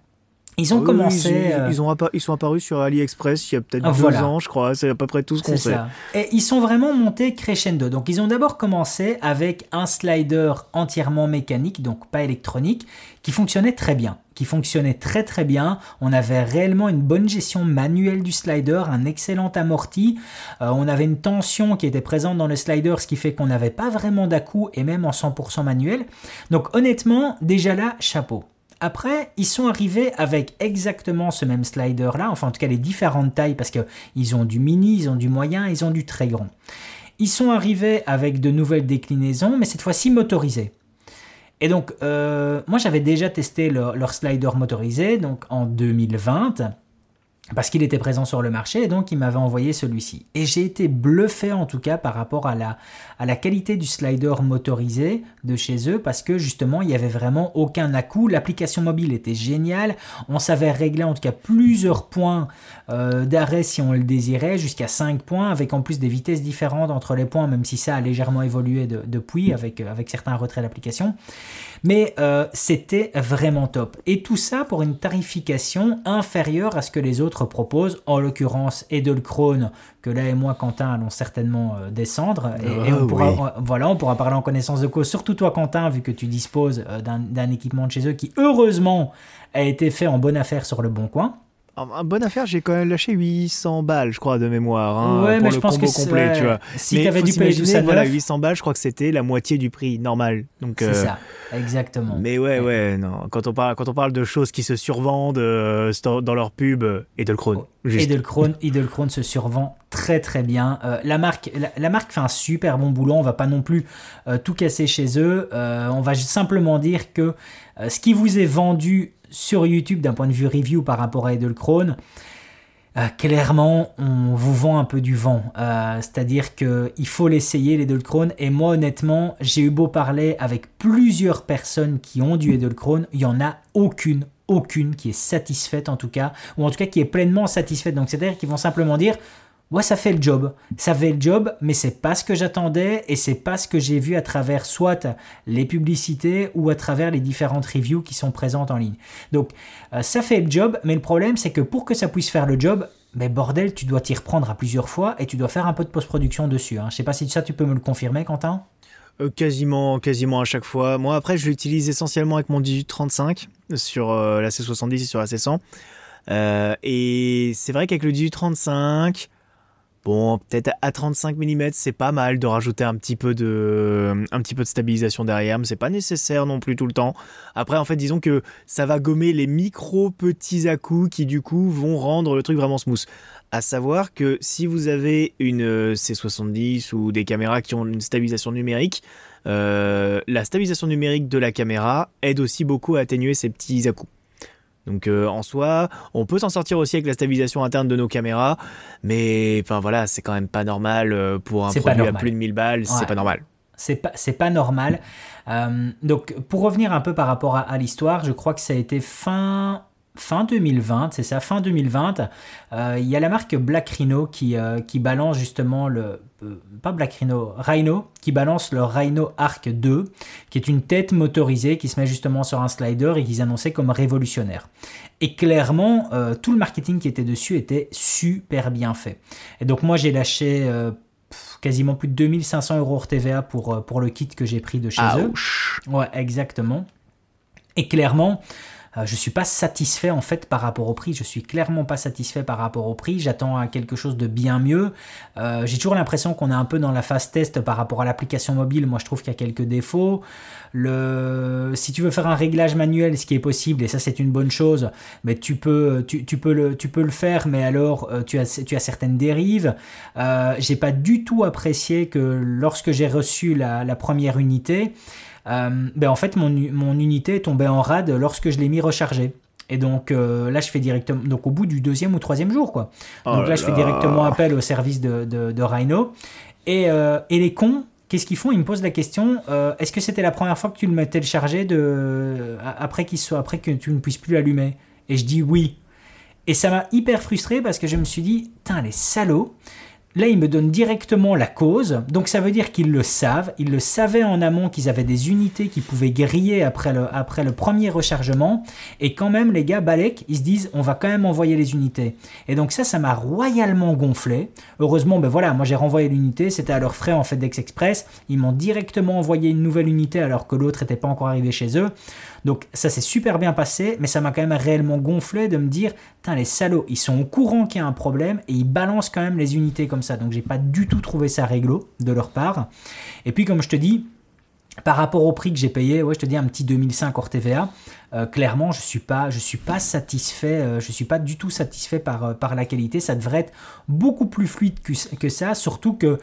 Ils ont Oui, commencé. Ils, euh, ils ont appa- ils sont apparus sur AliExpress il y a peut-être Ah, deux ans, je crois. C'est à peu près tout ce qu'on sait. Et ils sont vraiment montés crescendo. Donc ils ont d'abord commencé avec un slider entièrement mécanique, donc pas électronique, qui fonctionnait très bien. Qui fonctionnait très très bien. On avait réellement une bonne gestion manuelle du slider, un excellent amorti. Euh, on avait une tension qui était présente dans le slider, ce qui fait qu'on n'avait pas vraiment d'à-coup et même en 100% manuel. Donc honnêtement, déjà là, chapeau. Après, ils sont arrivés avec exactement ce même slider là, enfin en tout cas les différentes tailles parce que ils ont du mini, ils ont du moyen, ils ont du très grand. Ils sont arrivés avec de nouvelles déclinaisons, mais cette fois-ci motorisées. Et donc, euh, moi j'avais déjà testé leur, leur slider motorisé donc en 2020 parce qu'il était présent sur le marché donc il m'avait envoyé celui-ci. Et j'ai été bluffé en tout cas par rapport à la, qualité du slider motorisé de chez eux parce que justement il n'y avait vraiment aucun à-coup. L'application mobile était géniale. On savait régler en tout cas plusieurs points euh, d'arrêt si on le désirait, jusqu'à 5 points avec en plus des vitesses différentes entre les points, même si ça a légèrement évolué de- depuis avec, avec certains retraits d'application. Mais euh, c'était vraiment top. Et tout ça pour une tarification inférieure à ce que les autres proposent, en l'occurrence Edelkrone, que là et moi, Quentin, allons certainement euh, descendre. Et, et Ah, on, pourra, oui. on- voilà, on pourra parler en connaissance de cause, surtout toi, Quentin, vu que tu disposes euh, d'un équipement de chez eux qui, heureusement, a été fait en bonne affaire sur le bon coin. En bonne affaire, j'ai quand même lâché 800 balles, je crois, de mémoire. hein, ouais, pour mais le je pense combo que c'est- complet, ouais, tu vois. si Mais tu avais faut dû payer tout ça voilà, neuf, 800 balles, je crois que c'était la moitié du prix normal. Donc, c'est euh, ça, exactement. Mais ouais, ouais, non. Quand on parle, quand on parle de choses qui se survendent euh, dans leur pub, euh, Edelkrone. Juste. Edelkrone, Edelkrone se survend très très bien. Euh, la, marque, la, la marque fait un super bon boulot. On va pas non plus tout casser chez eux. On va simplement dire que ce qui vous est vendu sur YouTube d'un point de vue review par rapport à Edelkrone, euh, clairement, on vous vend un peu du vent. Euh, C'est-à-dire qu'il faut l'essayer, l'Edelkrone. Et moi, honnêtement, j'ai eu beau parler avec plusieurs personnes qui ont du Edelkrone. Il n'y en a aucune, aucune qui est satisfaite en tout cas. Ou en tout cas qui est pleinement satisfaite. Donc, c'est-à-dire qu'ils vont simplement dire Ouais, ça fait le job. Ça fait le job, mais c'est pas ce que j'attendais et c'est pas ce que j'ai vu à travers soit les publicités ou à travers les différentes reviews qui sont présentes en ligne. Donc, euh, ça fait le job, mais le problème, c'est que pour que ça puisse faire le job, mais bordel, tu dois t'y reprendre à plusieurs fois et tu dois faire un peu de post-production dessus. Hein. Je sais pas si ça, tu peux me le confirmer, Quentin Euh, quasiment, quasiment à chaque fois. Moi, après, je l'utilise essentiellement avec mon 1835 sur euh, la C70 et sur la C100. Euh, et c'est vrai qu'avec le 1835, bon, peut-être à 35 mm, c'est pas mal de rajouter un petit peu de, stabilisation derrière, mais c'est pas nécessaire non plus tout le temps. Après, en fait, disons que ça va gommer les micro petits à-coups qui, du coup, vont rendre le truc vraiment smooth. À savoir que si vous avez une euh, C70 ou des caméras qui ont une stabilisation numérique, euh, la stabilisation numérique de la caméra aide aussi beaucoup à atténuer ces petits à-coups. Donc euh, en soi, on peut s'en sortir aussi avec la stabilisation interne de nos caméras, mais enfin voilà, c'est quand même pas normal euh, pour un produit à plus de 1000 balles, Ouais. c'est pas normal. c'est pas, normal. Euh, donc, pour revenir un peu par rapport à, à l'histoire, je crois que ça a été fin, fin 2020, c'est ça, fin 2020. Euh, Il y a la marque Black Rhino qui, euh, qui balance justement le. euh, pas Black Rhino, Rhino, qui balance le Rhino Arc 2, qui est une tête motorisée qui se met justement sur un slider et qu'ils annonçaient comme révolutionnaire. Et clairement, tout le marketing qui était dessus était super bien fait. Et donc, moi, j'ai lâché. quasiment plus de 2500 euros hors TVA pour, pour le kit que j'ai pris de chez eux. Ouch. Ouais, exactement. Et clairement, je suis pas satisfait en fait par rapport au prix. Je suis clairement pas satisfait par rapport au prix. J'attends à quelque chose de bien mieux. Euh, J'ai toujours l'impression qu'on est un peu dans la phase test par rapport à l'application mobile. Moi, je trouve qu'il y a quelques défauts. Si tu veux faire un réglage manuel, ce qui est possible, et ça c'est une bonne chose, mais tu peux, le, faire, mais alors euh, tu, as, certaines dérives. Euh, J'ai pas du tout apprécié que lorsque j'ai reçu la première unité, euh, ben en fait, mon, mon unité est tombée en rade lorsque je l'ai mis rechargé. Et donc euh, là, je fais directement, donc au bout du deuxième ou troisième jour, quoi. Oh donc là, là je fais directement appel au service de, de, de Rhino. Et, euh, et les cons, qu'est-ce qu'ils font? Ils me posent la question est-ce que c'était la première fois que tu le mettais téléchargé de, a- après, qu'il soit, après que tu ne puisses plus l'allumer? Et je dis oui. Et ça m'a hyper frustré parce que je me suis dit, putain, les salauds. Là, ils me donnent directement la cause, donc ça veut dire qu'ils le savent, ils le savaient en amont qu'ils avaient des unités qui pouvaient griller après le, premier rechargement, et quand même les gars, Balek, ils se disent on va quand même envoyer les unités. Et donc ça, ça m'a royalement gonflé. Heureusement, ben voilà, moi j'ai renvoyé l'unité, c'était à leurs frais en FedEx Express, ils m'ont directement envoyé une nouvelle unité alors que l'autre n'était pas encore arrivé chez eux. Donc ça s'est super bien passé, mais ça m'a quand même réellement gonflé de me dire, les salauds, ils sont au courant qu'il y a un problème et ils balancent quand même les unités comme ça. Donc j'ai pas du tout trouvé ça réglo de leur part. Et puis comme je te dis, par rapport au prix que j'ai payé, ouais, je te dis un petit 2005 hors TVA. Euh, clairement, je suis suis pas satisfait. Euh, je suis pas du tout satisfait par, euh, par la qualité. Ça devrait être beaucoup plus fluide que, que ça. Surtout que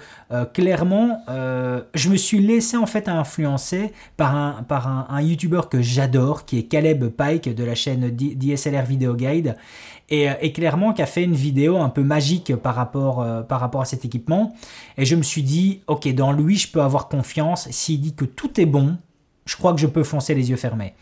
clairement, je me suis laissé en fait influencer par un par un YouTuber que j'adore, qui est Caleb Pike de la chaîne DSLR Video Guide. Et, et, clairement qui a fait une vidéo un peu magique par rapport, par rapport à cet équipement. Et je me suis dit, ok, dans lui, je peux avoir confiance. S'il dit que tout est bon, je crois que je peux foncer les yeux fermés.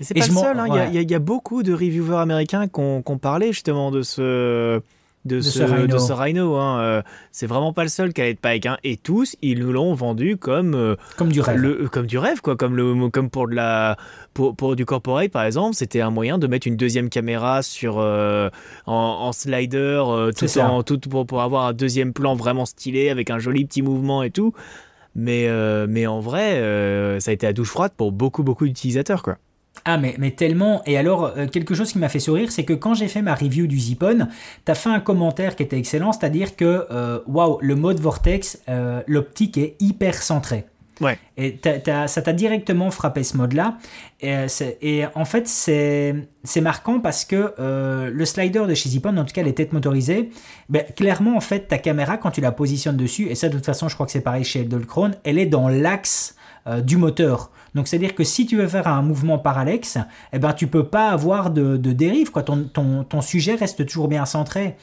C'est pas le seul, hein. il, y a, beaucoup de reviewers américains qui ont, parlé justement de ce de, ce, Rhino. Hein. Euh, c'est vraiment pas le seul qui allait être Pike. Hein. Et tous, ils nous l'ont vendu comme euh, comme du rêve, le, comme du rêve quoi, comme le comme pour de la pour, pour du corporate par exemple, c'était un moyen de mettre une deuxième caméra sur euh, en, slider, tout, en, tout pour, pour avoir un deuxième plan vraiment stylé avec un joli petit mouvement et tout. Mais mais en vrai, ça a été à douche froide pour beaucoup beaucoup d'utilisateurs quoi. Ah mais, mais tellement. Et alors euh, quelque chose qui m'a fait sourire c'est que quand j'ai fait ma review du Zipon t'as fait un commentaire qui était excellent c'est à dire que euh, waouh le mode Vortex euh, l'optique est hyper centré. Ouais. Et ça t'a directement frappé ce mode là et, et en fait c'est marquant parce que le slider de chez Zipon en tout cas les têtes motorisées ben, clairement en fait ta caméra quand tu la positionnes dessus et ça de toute façon je crois que c'est pareil chez Eldolchrone elle est dans l'axe du moteur donc c'est-à-dire que si tu veux faire un mouvement parallaxe, eh ben tu peux pas avoir de, dérive, quoi. Ton, sujet reste toujours bien centré.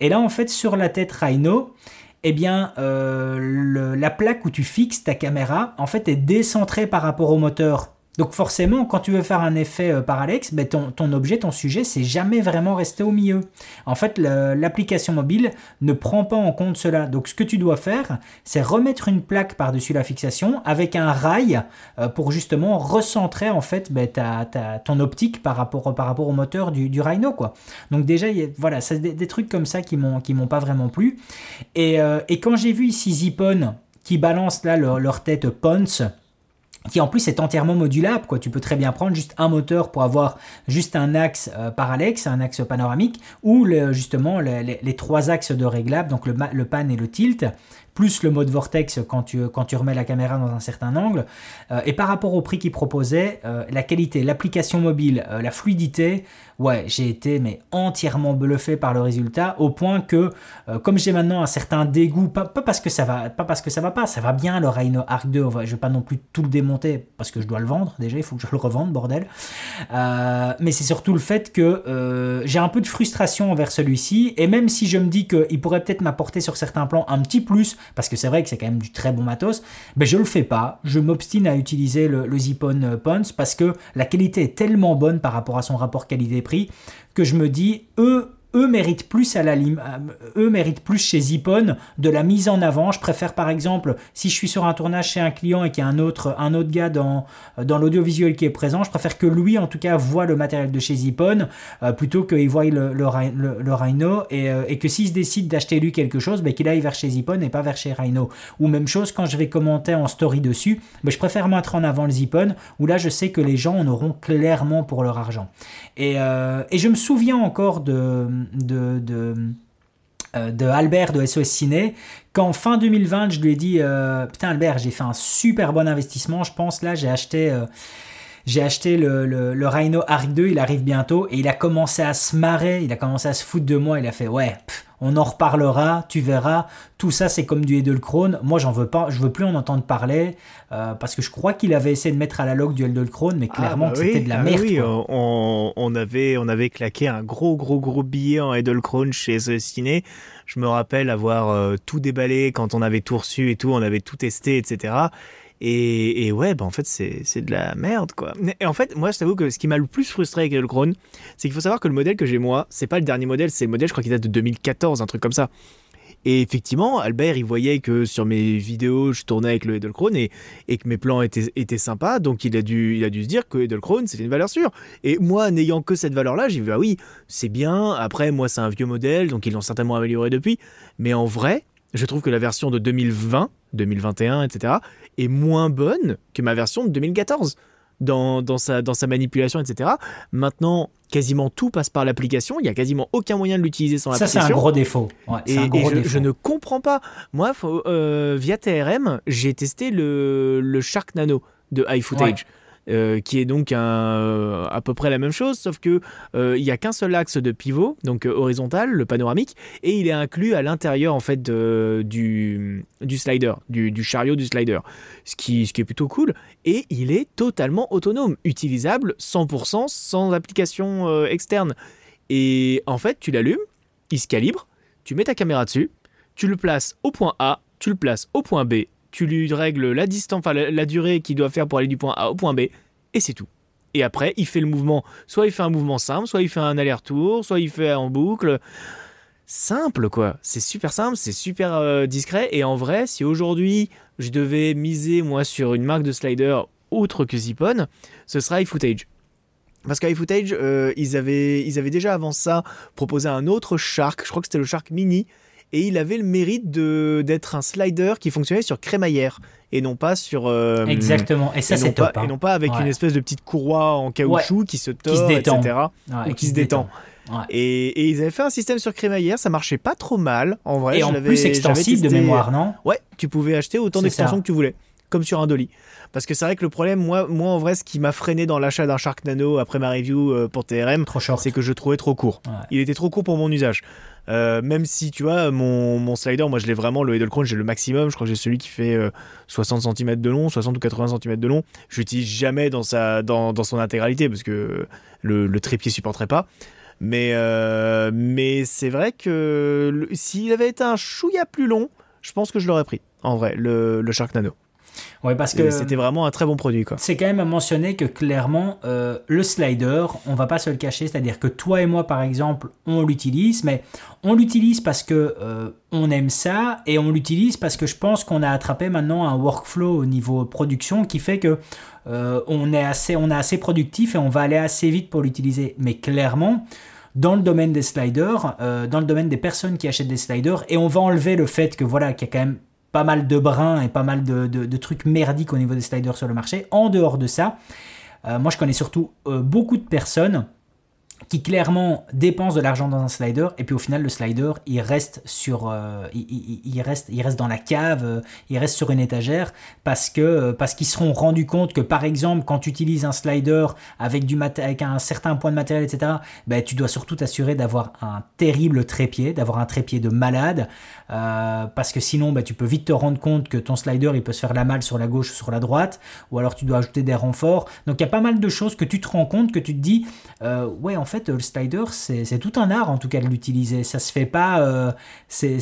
Et là en fait sur la tête Rhino, eh bien euh, la plaque où tu fixes ta caméra en fait est décentrée par rapport au moteur. Donc forcément, quand tu veux faire un effet euh, parallaxe, ben ton, objet, ton sujet, c'est jamais vraiment resté au milieu. En fait, l'application mobile ne prend pas en compte cela. Donc ce que tu dois faire, c'est remettre une plaque par-dessus la fixation avec un rail euh, pour justement recentrer en fait ben, ta, ton optique par rapport, au moteur du, Rhino. Quoi. Donc déjà, voilà, c'est des, trucs comme ça qui m'ont pas vraiment plu. Et, euh, et quand j'ai vu ici Zipon qui balance là leur, leur tête Ponce, qui en plus est entièrement modulable. Quoi. Tu peux très bien prendre juste un moteur pour avoir juste un axe euh, parallaxe, un axe panoramique, ou justement les, trois axes de réglable, donc le, le pan et le tilt plus le mode vortex quand tu, quand tu remets la caméra dans un certain angle. Euh, et par rapport au prix qu'il proposait, euh, la qualité, l'application mobile, euh, la fluidité, ouais, j'ai été mais entièrement bluffé par le résultat, au point que, comme j'ai maintenant un certain dégoût, pas, parce que ça va, pas parce que ça va pas, ça va bien le Rhino Arc 2, je vais pas non plus tout le démonter parce que je dois le vendre déjà, il faut que je le revende, bordel. mais c'est surtout le fait que j'ai un peu de frustration envers celui-ci, et même si je me dis qu'il pourrait peut-être m'apporter sur certains plans un petit plus, parce que c'est vrai que c'est quand même du très bon matos, mais je le fais pas. Je m'obstine à utiliser le, le Zipon euh, Pons parce que la qualité est tellement bonne par rapport à son rapport qualité-prix que je me dis, eux, eux méritent plus à la euh, eux méritent plus chez Zipon de la mise en avant. Je préfère par exemple si je suis sur un tournage chez un client et qu'il y a un autre un autre gars dans dans l'audiovisuel qui est présent, je préfère que lui en tout cas voit le matériel de chez Zipon euh, plutôt qu'il voit le, le, le, Rhino et, euh, et que s'il se décide d'acheter lui quelque chose, ben, qu'il aille vers chez Zipon et pas vers chez Rhino. Ou même chose quand je vais commenter en story dessus, ben, je préfère mettre en avant le Zipon où là je sais que les gens en auront clairement pour leur argent. Et, et je me souviens encore de euh, de Albert de SOS Ciné, qu'en fin 2020, je lui ai dit euh, Putain, Albert, j'ai fait un super bon investissement. Je pense là, j'ai acheté. Euh, j'ai acheté le, le, Rhino Arc 2, il arrive bientôt, et il a commencé à se marrer, il a commencé à se foutre de moi, il a fait ouais, on en reparlera, tu verras, tout ça c'est comme du Edelkrone, moi j'en veux pas, je veux plus en entendre parler, euh, parce que je crois qu'il avait essayé de mettre à la log du Edelkrone, mais clairement ah bah c'était de la ah merde. Oui, on, avait, on avait claqué un gros gros gros billet en Edelkrone chez The Ciné, je me rappelle avoir euh, tout déballé quand on avait tout reçu et tout, on avait tout testé, etc. Et, ouais, bah en fait, c'est de la merde, quoi. Et en fait, moi, je t'avoue que ce qui m'a le plus frustré avec le c'est qu'il faut savoir que le modèle que j'ai moi, c'est pas le dernier modèle, c'est le modèle, je crois qu'il date de 2014, un truc comme ça. Et effectivement, Albert, il voyait que sur mes vidéos, je tournais avec le Edelkrone et, et que mes plans étaient, étaient sympas. Donc il a dû, il a dû se dire que Edelkrone, c'était une valeur sûre. Et moi, n'ayant que cette valeur-là, j'ai vu, ah oui, c'est bien. Après, moi, c'est un vieux modèle, donc ils l'ont certainement amélioré depuis. Mais en vrai, je trouve que la version de 2020, 2021, etc., est moins bonne que ma version de 2014 dans, dans, sa, dans sa manipulation, etc. Maintenant, quasiment tout passe par l'application. Il n'y a quasiment aucun moyen de l'utiliser sans Ça, l'application. c'est un gros défaut. Ouais, Et, c'est un et gros je, défaut. je ne comprends pas. Moi, faut- euh, via TRM, j'ai testé le, le Shark Nano de iFootage. Euh, qui est donc un- à peu près la même chose, sauf que euh, il y a qu'un seul axe de pivot, donc euh, horizontal, le panoramique, et il est inclus à l'intérieur en fait du, slider, du, chariot du slider, ce qui, est plutôt cool. Et il est totalement autonome, utilisable 100% sans application euh, externe. Et en fait, tu l'allumes, il se calibre, tu mets ta caméra dessus, tu le places au point A, tu le places au point B, tu lui règles la distance, enfin la, durée qu'il doit faire pour aller du point A au point B, et c'est tout. Et après, il fait le mouvement, soit il fait un mouvement simple, soit il fait un aller-retour, soit il fait en boucle. Simple quoi, c'est super simple, c'est super euh, discret. Et en vrai, si aujourd'hui je devais miser moi sur une marque de slider autre que Zippon, ce sera iFootage. Parce qu'iFootage, euh, ils, avaient, ils avaient déjà avant ça proposé un autre Shark, je crois que c'était le Shark Mini, et il avait le mérite de- d'être un slider qui fonctionnait sur crémaillère et non pas sur. euh, Exactement. Et ça, c'est top. pas, hein. et non pas avec Ouais. une espèce de petite courroie en caoutchouc qui se tord, se détend. etc. Ouais, ou qui se détend. Et, et ils avaient fait un système sur crémaillère, ça marchait pas trop mal en vrai. Et je en plus extensible de mémoire, non? Ouais, tu pouvais acheter autant d'extensions que tu voulais, comme sur un Dolly. Parce que c'est vrai que le problème, moi, moi en vrai, ce qui m'a freiné dans l'achat d'un Shark Nano après ma review euh, pour TRM, c'est que je trouvais trop court. Ouais. Il était trop court pour mon usage. Euh, même si, tu vois, mon, mon slider, moi je l'ai vraiment, le Edelkrone, j'ai le maximum. Je crois que j'ai celui qui fait euh, 60 cm de long, 60 ou 80 cm de long. Je l'utilise jamais dans, sa, dans, dans son intégralité parce que le, le trépied supporterait pas. Mais, euh, mais c'est vrai que s'il avait été un chouïa plus long, je pense que je l'aurais pris. En vrai, le, le Shark Nano. Ouais, parce que C'était vraiment un très bon produit, quoi. c'est quand même à mentionner que clairement, euh, le slider, on va pas se le cacher, c'est-à-dire que toi et moi, par exemple, on l'utilise, mais on l'utilise parce que euh, on aime ça et on l'utilise parce que je pense qu'on a attrapé maintenant un workflow au niveau production qui fait que euh, on est assez, on est assez productif et on va aller assez vite pour l'utiliser. Mais clairement, dans le domaine des sliders, euh, dans le domaine des personnes qui achètent des sliders, et on va enlever le fait que voilà, qu'il y a quand même pas mal de brins et pas mal de, trucs merdiques au niveau des sliders sur le marché. En dehors de ça, euh, moi je connais surtout euh, beaucoup de personnes qui clairement dépensent de l'argent dans un slider et puis au final le slider il reste sur euh, il, il- reste il reste dans la cave euh, il reste sur une étagère parce que euh, parce qu'ils seront rendus compte que par exemple quand tu utilises un slider avec du mat- avec un certain point de matériel etc ben, tu dois surtout t'assurer d'avoir un terrible trépied d'avoir un trépied de malade parce que sinon ben, tu peux vite te rendre compte que ton slider il peut se faire la malle sur la gauche ou sur la droite ou alors tu dois ajouter des renforts. Donc il y a pas mal de choses que tu te rends compte que tu te dis ouais en fait le slider c'est tout un art en tout cas de l'utiliser. Ça se fait pas euh, c'est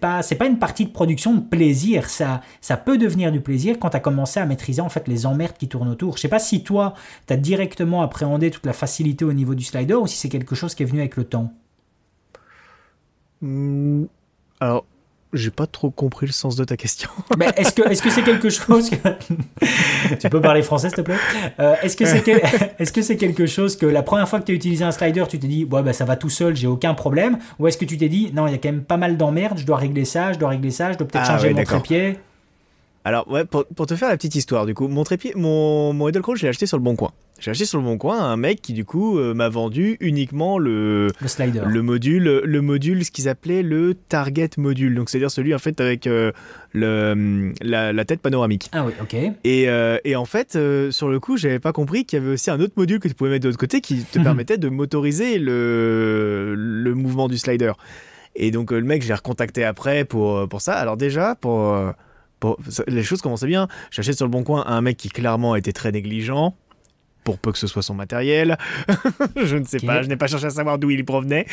pas c'est pas une partie de production de plaisir. Ça ça peut devenir du plaisir quand tu as commencé à maîtriser en fait les emmerdes qui tournent autour. Je sais pas si toi tu as directement appréhendé toute la facilité au niveau du slider ou si c'est quelque chose qui est venu avec le temps. Hmm, Alors, j'ai pas trop compris le sens de ta question. *laughs* Mais est-ce que est-ce que c'est quelque chose que... *laughs* tu peux parler français s'il te plaît? Euh, Est-ce que c'est *laughs* est-ce que c'est quelque chose que la première fois que tu as utilisé un slider, tu t'es dit ouais bah ça va tout seul, j'ai aucun problème, ou est-ce que tu t'es dit non il y a quand même pas mal d'emmerdes, je dois régler ça, je dois régler ça, je dois peut-être Ah changer ouais, mon trépied? Alors, ouais, pour, pour te faire la petite histoire, du coup, mon trépied, mon, mon je l'ai acheté sur le Bon Coin. J'ai acheté sur le Bon Coin un mec qui, du coup, euh, m'a vendu uniquement le, Le slider. le module, le module, ce qu'ils appelaient le target module. Donc, c'est-à-dire celui, en fait, avec euh, le, la, la tête panoramique. Ah oui ok. Et, euh, et en fait, sur le coup, j'avais pas compris qu'il y avait aussi un autre module que tu pouvais mettre de l'autre côté qui te *laughs* permettait de motoriser le, le mouvement du slider. Et donc, le mec, je l'ai recontacté après pour, pour ça. Alors, déjà, pour. Les choses commençaient bien. J'achète sur le bon coin un mec qui clairement était très négligent. Pour peu que ce soit son matériel. *laughs* je ne sais pas, je n'ai pas cherché à savoir d'où il provenait.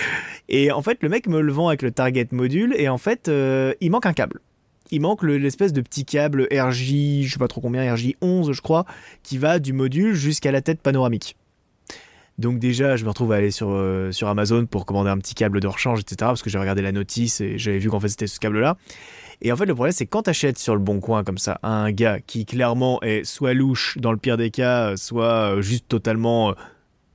Et en fait, le mec me le vend avec le target module. Et en fait, euh, il manque un câble il manque le- l'espèce de petit câble RJ, je sais pas trop combien, RJ11 je crois, qui va du module jusqu'à la tête panoramique. Donc déjà, je me retrouve à aller sur, euh, sur Amazon pour commander un petit câble de rechange, etc. Parce que j'ai regardé la notice et j'avais vu qu'en fait c'était ce câble-là. Et en fait, le problème, c'est quand t'achètes sur le bon coin comme ça un gars qui clairement est soit louche dans le pire des cas, soit euh, juste totalement euh,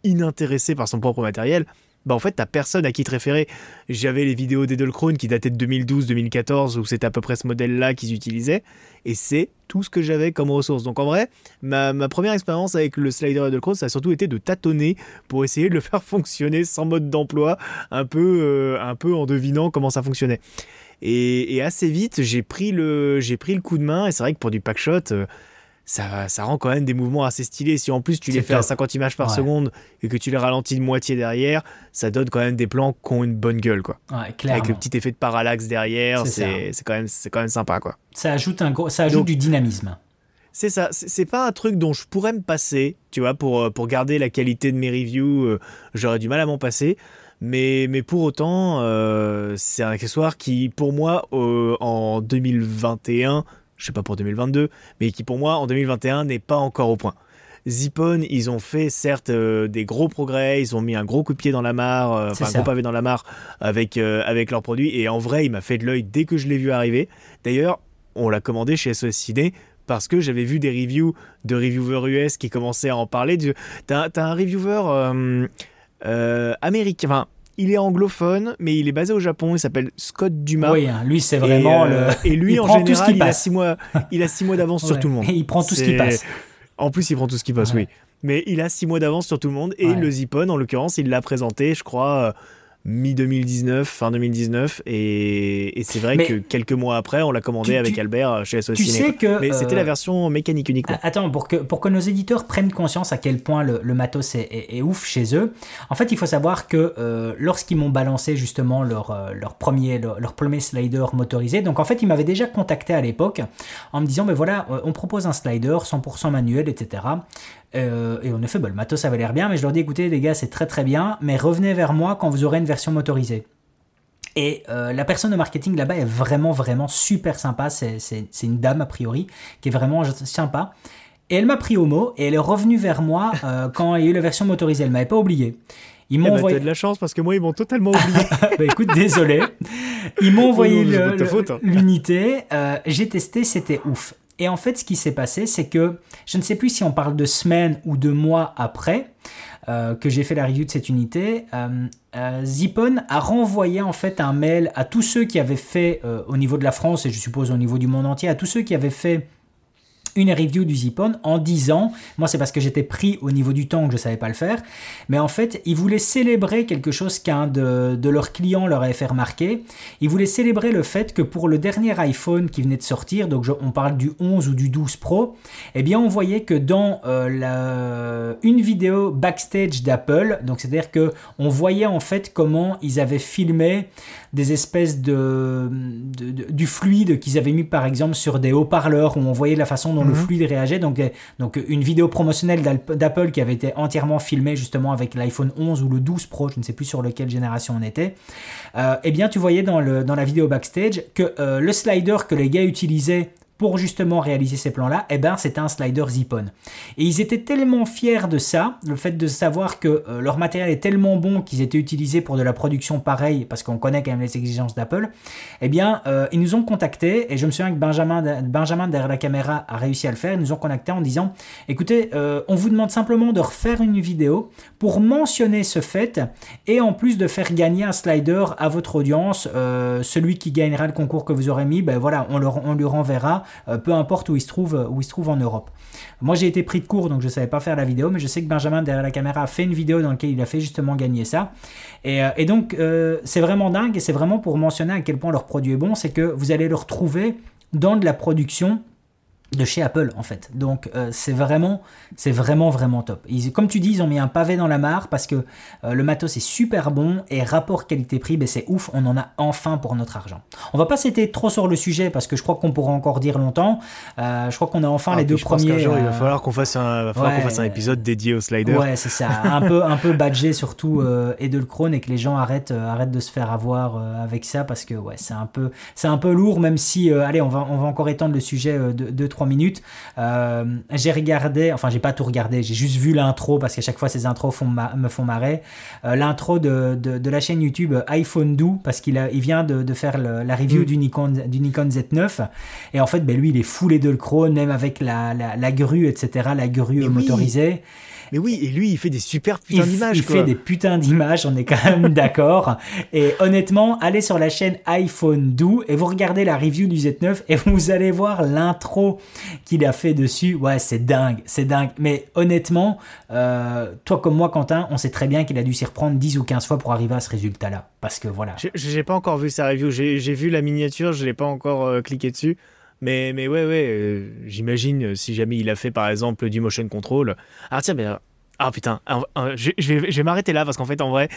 inintéressé par son propre matériel, bah en fait t'as personne à qui te référer. J'avais les vidéos d'Edelkrone qui dataient de 2012-2014 où c'était à peu près ce modèle-là qu'ils utilisaient et c'est tout ce que j'avais comme ressource. Donc en vrai, ma, première expérience avec le slider Edelkrone, ça a surtout été de tâtonner pour essayer de le *laughs* faire fonctionner sans mode d'emploi, un euh, un peu en devinant comment ça fonctionnait. Et, et assez vite, j'ai pris le, j'ai pris le coup de main et c'est vrai que pour du packshot, euh, ça, ça rend quand même des mouvements assez stylés. Si en plus tu les fais à top. 50 images par Ouais. seconde et que tu les ralentis de moitié derrière, ça donne quand même des plans qui ont une bonne gueule, quoi. Ouais. Avec le petit effet de parallaxe derrière, C'est quand même, c'est quand même sympa, quoi. Ça ajoute, un gros, ça ajoute Donc- du dynamisme. C'est ça, c'est c'est pas un truc dont je pourrais me passer, tu vois, pour, euh, pour garder la qualité de mes reviews, euh, j'aurais du mal à m'en passer. Mais, mais pour autant, euh, c'est un accessoire qui, pour moi, euh, en 2021, je sais pas pour 2022, mais qui pour moi, en 2021, n'est pas encore au point. Zippon, ils ont fait certes euh, des gros progrès, ils ont mis un gros coup de pied dans la mare, euh, enfin un ça. gros pavé dans la mare avec, euh, avec leurs produits, et en vrai, il m'a fait de l'œil dès que je l'ai vu arriver. D'ailleurs, on l'a commandé chez SOS Ciné parce que j'avais vu des reviews de reviewers US qui commençaient à en parler. Du... T'as un reviewer euh, euh, américain, enfin, il est anglophone, mais il est basé au Japon, il s'appelle Scott Dumas. Oui, hein, lui, c'est vraiment et, euh, le. et lui, il en général, il a six mois, il a six mois d'avance sur tout le monde. Et il prend tout ce qui passe. En plus, il prend tout ce qui passe, Ouais. oui. Mais il a six mois d'avance sur tout le monde. Et Ouais. le Zippon, en l'occurrence, il l'a présenté, je crois, mi-2019, fin 2019. Et, et c'est vrai Mais- que quelques mois après, on l'a commandé Tu- avec tu- Albert euh, chez SOS Tu sais que. Mais c'était euh, la version mécanique uniquement. Attends, pour que, pour que nos éditeurs prennent conscience à quel point le, le matos est, est- est ouf chez eux, en fait, il faut savoir que euh, lorsqu'ils m'ont balancé justement leur, euh, leur, premier, leur, leur premier slider motorisé, donc en fait, ils m'avaient déjà contacté à l'époque en me disant, ben voilà, euh, on propose un slider 100% manuel, etc. Euh, et en effet, ben, le matos avait l'air bien, mais je leur dis, écoutez, les gars, c'est très très bien, mais revenez vers moi quand vous aurez une version motorisée. Et euh, la personne de marketing là-bas est vraiment, vraiment super sympa. C'est une dame, a priori, qui est vraiment sympa. Et elle m'a pris au mot et elle est revenue vers moi euh, *laughs* quand il y a eu la version motorisée. Elle m'avait pas oublié. Ils Eh m'ont ben, envoyé. De la chance parce que moi, ils m'ont totalement oublié. *laughs* Bah, écoute, désolé. Ils m'ont envoyé le- faute, hein. l'unité. euh, J'ai testé, c'était ouf. Et en fait, ce qui s'est passé, c'est que je ne sais plus si on parle de semaines ou de mois après euh, que j'ai fait la review de cette unité. euh, euh, Zippon a renvoyé en fait un mail à tous ceux qui avaient fait euh, au niveau de la France et je suppose au niveau du monde entier, à tous ceux qui avaient fait une review du Zippon en disant, moi c'est parce que j'étais pris au niveau du temps que je savais pas le faire, mais en fait ils voulaient célébrer quelque chose qu'un de, leurs clients leur avait fait remarquer. Ils voulaient célébrer le fait que pour le dernier iPhone qui venait de sortir, donc on parle du 11 ou du 12 Pro, eh bien on voyait que dans euh, une vidéo backstage d'Apple, donc c'est-à-dire que on voyait en fait comment ils avaient filmé des espèces de, de- de- du fluide qu'ils avaient mis par exemple sur des haut-parleurs où on voyait la façon dont le Mhm. fluide réagait. Donc, euh, donc une vidéo promotionnelle d'Apple qui avait été entièrement filmée justement avec l'iPhone 11 ou le 12 Pro, je ne sais plus sur lequel génération on était. Euh, eh bien, tu voyais dans, le, dans la vidéo backstage que euh, le slider que les gars utilisaient pour justement réaliser ces plans-là, eh ben, c'était un slider Zippon. Et ils étaient tellement fiers de ça, le fait de savoir que euh, leur matériel est tellement bon qu'ils étaient utilisés pour de la production pareille, parce qu'on connaît quand même les exigences d'Apple, eh bien, euh, ils nous ont contactés, et je me souviens que Benjamin, Benjamin derrière la caméra a réussi à le faire, ils nous ont contactés en disant, écoutez, euh, on vous demande simplement de refaire une vidéo pour mentionner ce fait, et en plus de faire gagner un slider à votre audience, celui qui gagnera le concours que vous aurez mis, ben voilà, on, leur, on lui renverra, peu importe où il se trouve, où il se trouve en Europe. Moi, j'ai été pris de court, donc je savais pas faire la vidéo, mais je sais que Benjamin derrière la caméra a fait une vidéo dans laquelle il a fait justement gagner ça. Et, euh, donc, euh, c'est vraiment dingue, et c'est vraiment pour mentionner à quel point leur produit est bon, c'est que vous allez le retrouver dans de la production de chez Apple en fait. Donc euh, c'est vraiment, c'est vraiment vraiment top. Ils- comme tu dis, ils ont mis un pavé dans la mare parce que euh, le matos est super bon et rapport qualité-prix, ben, c'est ouf. On en a enfin pour notre argent. On va pas s'éter trop sur le sujet parce que je crois qu'on pourra encore dire longtemps. Euh, je crois qu'on a enfin Ah, les deux je pense qu'un premiers. jour, il va falloir qu'on fasse un, ouais, qu'on fasse un épisode dédié au slider. Ouais, c'est ça. Un peu, un peu badgé surtout *laughs* euh, Edelkrone et que les gens arrêtent, arrêtent de se faire avoir avec ça parce que ouais, c'est un peu, c'est un peu lourd. Même si, allez, on va, on va encore étendre le sujet de deux trois 3 minutes. Euh, j'ai regardé, enfin j'ai pas tout regardé, j'ai juste vu l'intro parce qu'à chaque fois ces intros font me font marrer. Euh, l'intro de, de, la chaîne YouTube iPhone Do parce qu'il il vient de, de faire la review mm. du, Nikon, du Nikon Z9 et en fait ben, lui il est full de le chrome même avec la, la, grue etc, la grue motorisée. Mais oui, et lui, il fait des super putains d'images. Il fait des putains d'images, on est quand même *laughs* d'accord. Et honnêtement, allez sur la chaîne iPhone Do et vous regardez la review du Z9 et vous allez voir l'intro qu'il a fait dessus. Ouais, c'est dingue, c'est dingue. Mais honnêtement, euh, toi comme moi, Quentin, on sait très bien qu'il a dû s'y reprendre 10 ou 15 fois pour arriver à ce résultat-là. Parce que voilà. J'ai pas encore vu sa review. J'ai vu la miniature, je l'ai pas encore euh, cliqué dessus. Mais, mais ouais, ouais, euh, j'imagine euh, si jamais il a fait par exemple du motion control. Ah tiens, mais. Ah putain, je, vais, je vais m'arrêter là parce qu'en fait, en vrai,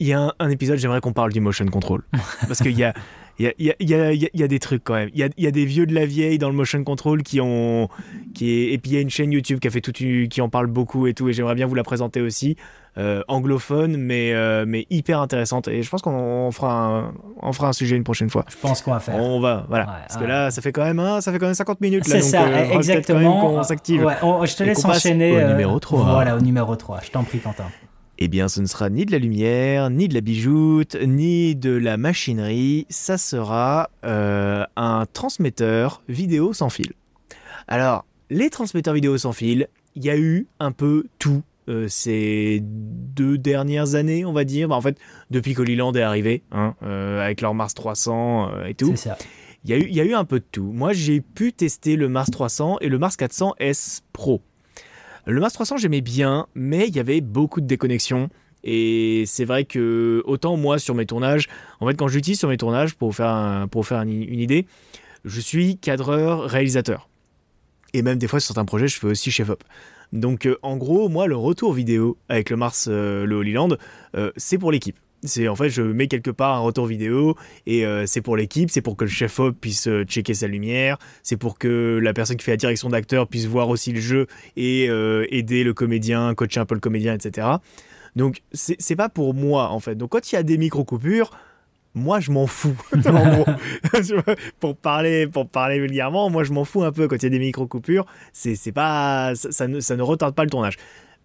il y a un, épisode, j'aimerais qu'on parle du motion control. *laughs* parce qu'il y a. Il y a, y, a, y a, des trucs quand même. Il y a, y a, des vieux de la vieille dans le motion control qui ont. Qui est, et puis il y a une chaîne YouTube qui, a fait tout, qui en parle beaucoup et tout. Et j'aimerais bien vous la présenter aussi. Euh, anglophone, mais, euh, mais hyper intéressante. Et je pense qu'on fera, un, on fera un sujet une prochaine fois. Je pense qu'on va faire. On va, voilà. Parce que là, ça fait quand même, un, ça fait quand même 50 minutes. C'est ça, euh, exactement. On s'active. Ouais, je te laisse enchaîner. Au numéro 3. Voilà, au numéro 3. Je t'en prie, Quentin. Eh bien, ce ne sera ni de la lumière, ni de la bijoute, ni de la machinerie. Ça sera un transmetteur vidéo sans fil. Alors, les transmetteurs vidéo sans fil, il y a eu un peu tout euh, ces deux dernières années, on va dire. Bah, en fait, depuis que est arrivé, hein, euh, avec leur Mars 300 euh, et tout. Il y, a eu, il y a eu un peu de tout. Moi, j'ai pu tester le Mars 300 et le Mars 400 S Pro. Le Mars 300, j'aimais bien, mais il y avait beaucoup de déconnexions. Et c'est vrai que, autant moi, sur mes tournages, en fait, quand j'utilise sur mes tournages, pour vous faire, pour faire une idée, je suis cadreur, réalisateur. Et même des fois, sur certains projets, je fais aussi chef-op. Donc euh, en gros, moi, le retour vidéo avec le Mars, euh, le Holy Land, euh, c'est pour l'équipe. C'est en fait, je mets quelque part un retour vidéo et c'est pour l'équipe, c'est pour que le chef op puisse checker sa lumière, c'est pour que la personne qui fait la direction d'acteur puisse voir aussi le jeu et aider le comédien, coacher un peu le comédien, etc. Donc c'est pas pour moi en fait. Donc quand il y a des micro coupures, moi je m'en fous. *laughs* *laughs* *laughs* pour parler pour parler vulgairement, moi je m'en fous un peu quand il y a des micro coupures, c'est pas ça, ne, ça ne retarde pas le tournage.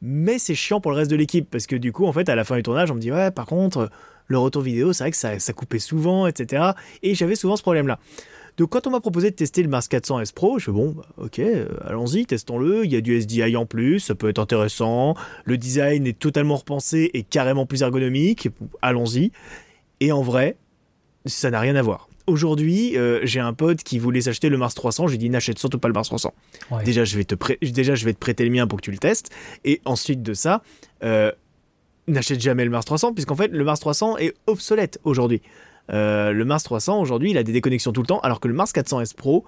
Mais c'est chiant pour le reste de l'équipe parce que du coup en fait à la fin du tournage, on me dit ouais, par contre le retour vidéo, c'est vrai que ça, ça coupait souvent, etc. Et j'avais souvent ce problème-là. Donc quand on m'a proposé de tester le Mars 400 S Pro, je fais bon, bah, ok, euh, allons-y, testons-le. Il y a du SDI en plus, ça peut être intéressant. Le design est totalement repensé et carrément plus ergonomique. Allons-y. Et en vrai, ça n'a rien à voir. Aujourd'hui, euh, j'ai un pote qui voulait s'acheter le Mars 300. J'ai dit n'achète surtout pas le Mars 300. Déjà, je vais te déjà, je vais te prêter le mien pour que tu le testes. Et ensuite de ça, euh, n'achète jamais le Mars 300 puisqu'en fait, le Mars 300 est obsolète aujourd'hui. Euh, le Mars 300 aujourd'hui, il a des déconnexions tout le temps, alors que le Mars 400S Pro,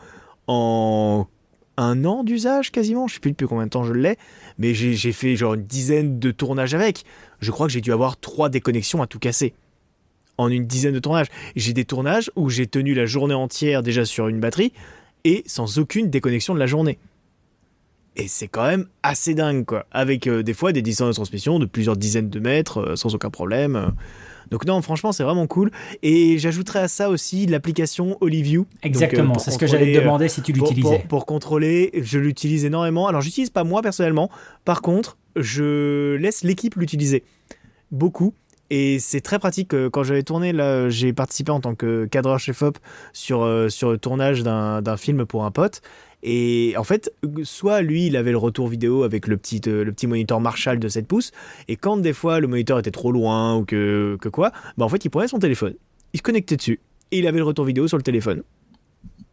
en un an d'usage quasiment, je sais plus depuis combien de temps je l'ai, mais j'ai fait genre une dizaine de tournages avec. Je crois que j'ai dû avoir trois déconnexions à tout casser en une dizaine de tournages. J'ai des tournages où j'ai tenu la journée entière déjà sur une batterie et sans aucune déconnexion de la journée. Et c'est quand même assez dingue, quoi. Avec euh, des fois des distances de transmission de plusieurs dizaines de mètres euh, sans aucun problème. Donc non, franchement, c'est vraiment cool. Et j'ajouterais à ça aussi l'application Oliview. Exactement, euh, c'est ce que j'allais te demander si tu l'utilisais. Pour, pour, contrôler, je l'utilise énormément. Alors, j'utilise pas moi personnellement. Par contre, je laisse l'équipe l'utiliser. Beaucoup. Et c'est très pratique. Euh, quand j'avais tourné, là, j'ai participé en tant que cadreur chef-op sur, euh, sur le tournage d'un film pour un pote. Et en fait, soit lui, il avait le retour vidéo avec le petit, euh, le petit moniteur Marshall de 7 pouces, et quand des fois le moniteur était trop loin ou que, que quoi, bah en fait, il prenait son téléphone, il se connectait dessus, et il avait le retour vidéo sur le téléphone.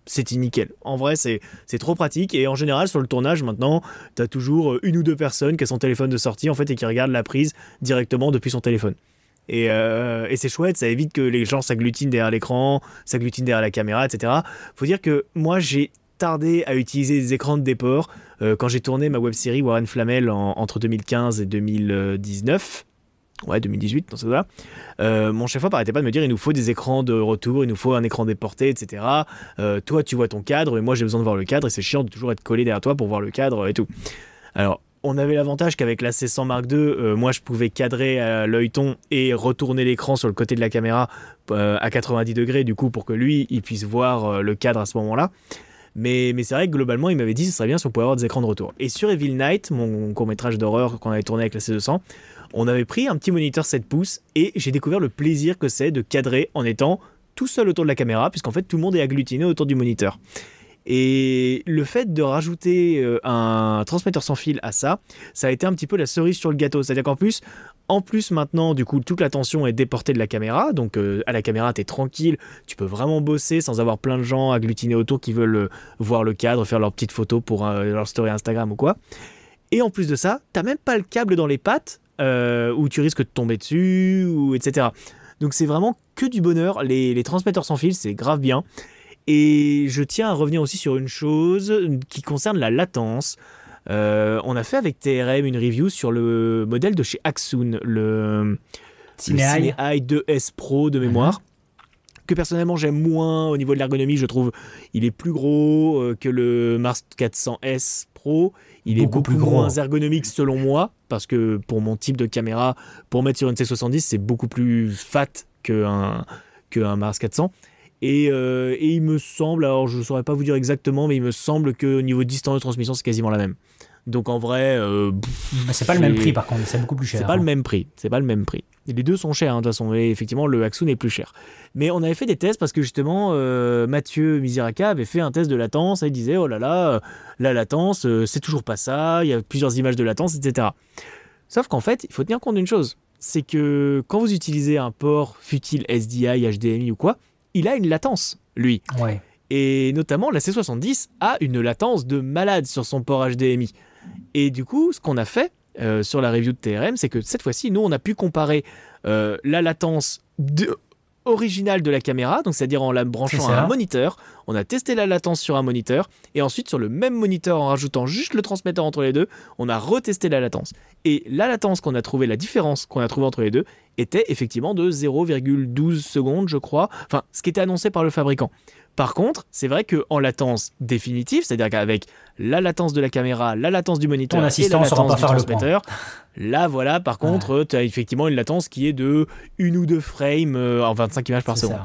C'était nickel. En vrai, c'est trop pratique. Et en général, sur le tournage, maintenant, tu as toujours une ou deux personnes qui ont son téléphone de sortie, en fait, et qui regardent la prise directement depuis son téléphone. Euh, et, c'est chouette, ça évite que les gens s'agglutinent derrière l'écran, s'agglutinent derrière la caméra, etc. Faut dire que moi, j'ai tardé à utiliser des écrans de déport euh, quand j'ai tourné ma web série Warren Flamel entre 2015 et 2019. Ouais, 2018, dans ce cas-là. Euh, mon chef-op arrêtait pas de me dire il nous faut des écrans de retour, il nous faut un écran déporté, etc. toi, tu vois ton cadre, et moi, j'ai besoin de voir le cadre, et c'est chiant de toujours être collé derrière toi pour voir le cadre et tout. Alors, on avait l'avantage qu'avec la C100 Mark II, euh, moi je pouvais cadrer à l'œil ton et retourner l'écran sur le côté de la caméra euh, à 90 degrés, du coup, pour que lui, il puisse voir euh, le cadre à ce moment-là. Mais, mais c'est vrai que globalement, il m'avait dit que ce serait bien si on pouvait avoir des écrans de retour. Et sur Evil Night, mon court métrage d'horreur qu'on avait tourné avec la C200, on avait pris un petit moniteur 7 pouces et j'ai découvert le plaisir que c'est de cadrer en étant tout seul autour de la caméra, puisqu'en fait tout le monde est agglutiné autour du moniteur. Et le fait de rajouter euh, un transmetteur sans fil à ça, ça a été un petit peu la cerise sur le gâteau. C'est-à-dire qu'en plus, en plus maintenant, du coup, toute l'attention est déportée de la caméra. Donc euh, à la caméra, tu es tranquille, tu peux vraiment bosser sans avoir plein de gens agglutinés autour qui veulent euh, voir le cadre, faire leurs petites photos pour leur story Instagram ou quoi. Et en plus de ça, t'as même pas le câble dans les pattes où tu risques de tomber dessus, ou etc. Donc c'est vraiment que du bonheur. Les transmetteurs sans fil, c'est grave bien. Et je tiens à revenir aussi sur une chose qui concerne la latence. Euh, on a fait avec TRM une review sur le modèle de chez Axoon, le Cineeye 2S Pro de mémoire. Que personnellement j'aime moins au niveau de l'ergonomie, je trouve il est plus gros euh, que le Mars 400S Pro. Il est beaucoup plus moins ergonomique selon moi, parce que pour mon type de caméra, pour mettre sur une C70, c'est beaucoup plus fat qu'un qu'un Mars 400. Euh, et, il me semble, alors je ne saurais pas vous dire exactement, mais il me semble qu'au niveau distance de transmission, c'est quasiment la même. Donc en vrai. Euh, c'est pas le même prix par contre, c'est beaucoup plus cher. C'est pas le hein. même prix, c'est pas le même prix. les deux sont chers hein, de toute façon, et effectivement le Axoon est plus cher. Mais on avait fait des tests parce que justement euh, Mathieu Misiraka avait fait un test de latence et il disait oh là là, la latence c'est toujours pas ça, il y a plusieurs images de latence, etc. Sauf qu'en fait, il faut tenir compte d'une chose c'est que quand vous utilisez un port futile SDI, HDMI ou quoi, il a une latence, lui. Et notamment, la C70 a une latence de malade sur son port HDMI. Et du coup, ce qu'on a fait euh, sur la review de TRM, c'est que cette fois-ci, nous, on a pu comparer euh, la latence de, originale de la caméra, donc c'est-à-dire en la branchant à un moniteur. On a testé la latence sur un moniteur et ensuite sur le même moniteur en rajoutant juste le transmetteur entre les deux, on a retesté la latence. Et la latence qu'on a trouvé, la différence qu'on a trouvée entre les deux, était effectivement de 0,12 secondes, je crois. Enfin, ce qui était annoncé par le fabricant. Par contre, c'est vrai qu'en latence définitive, c'est-à-dire qu'avec la latence de la caméra, la latence du moniteur et la latence du transmetteur, là voilà, par contre, tu as effectivement une latence qui est de une ou deux frames euh, en 25 images par seconde.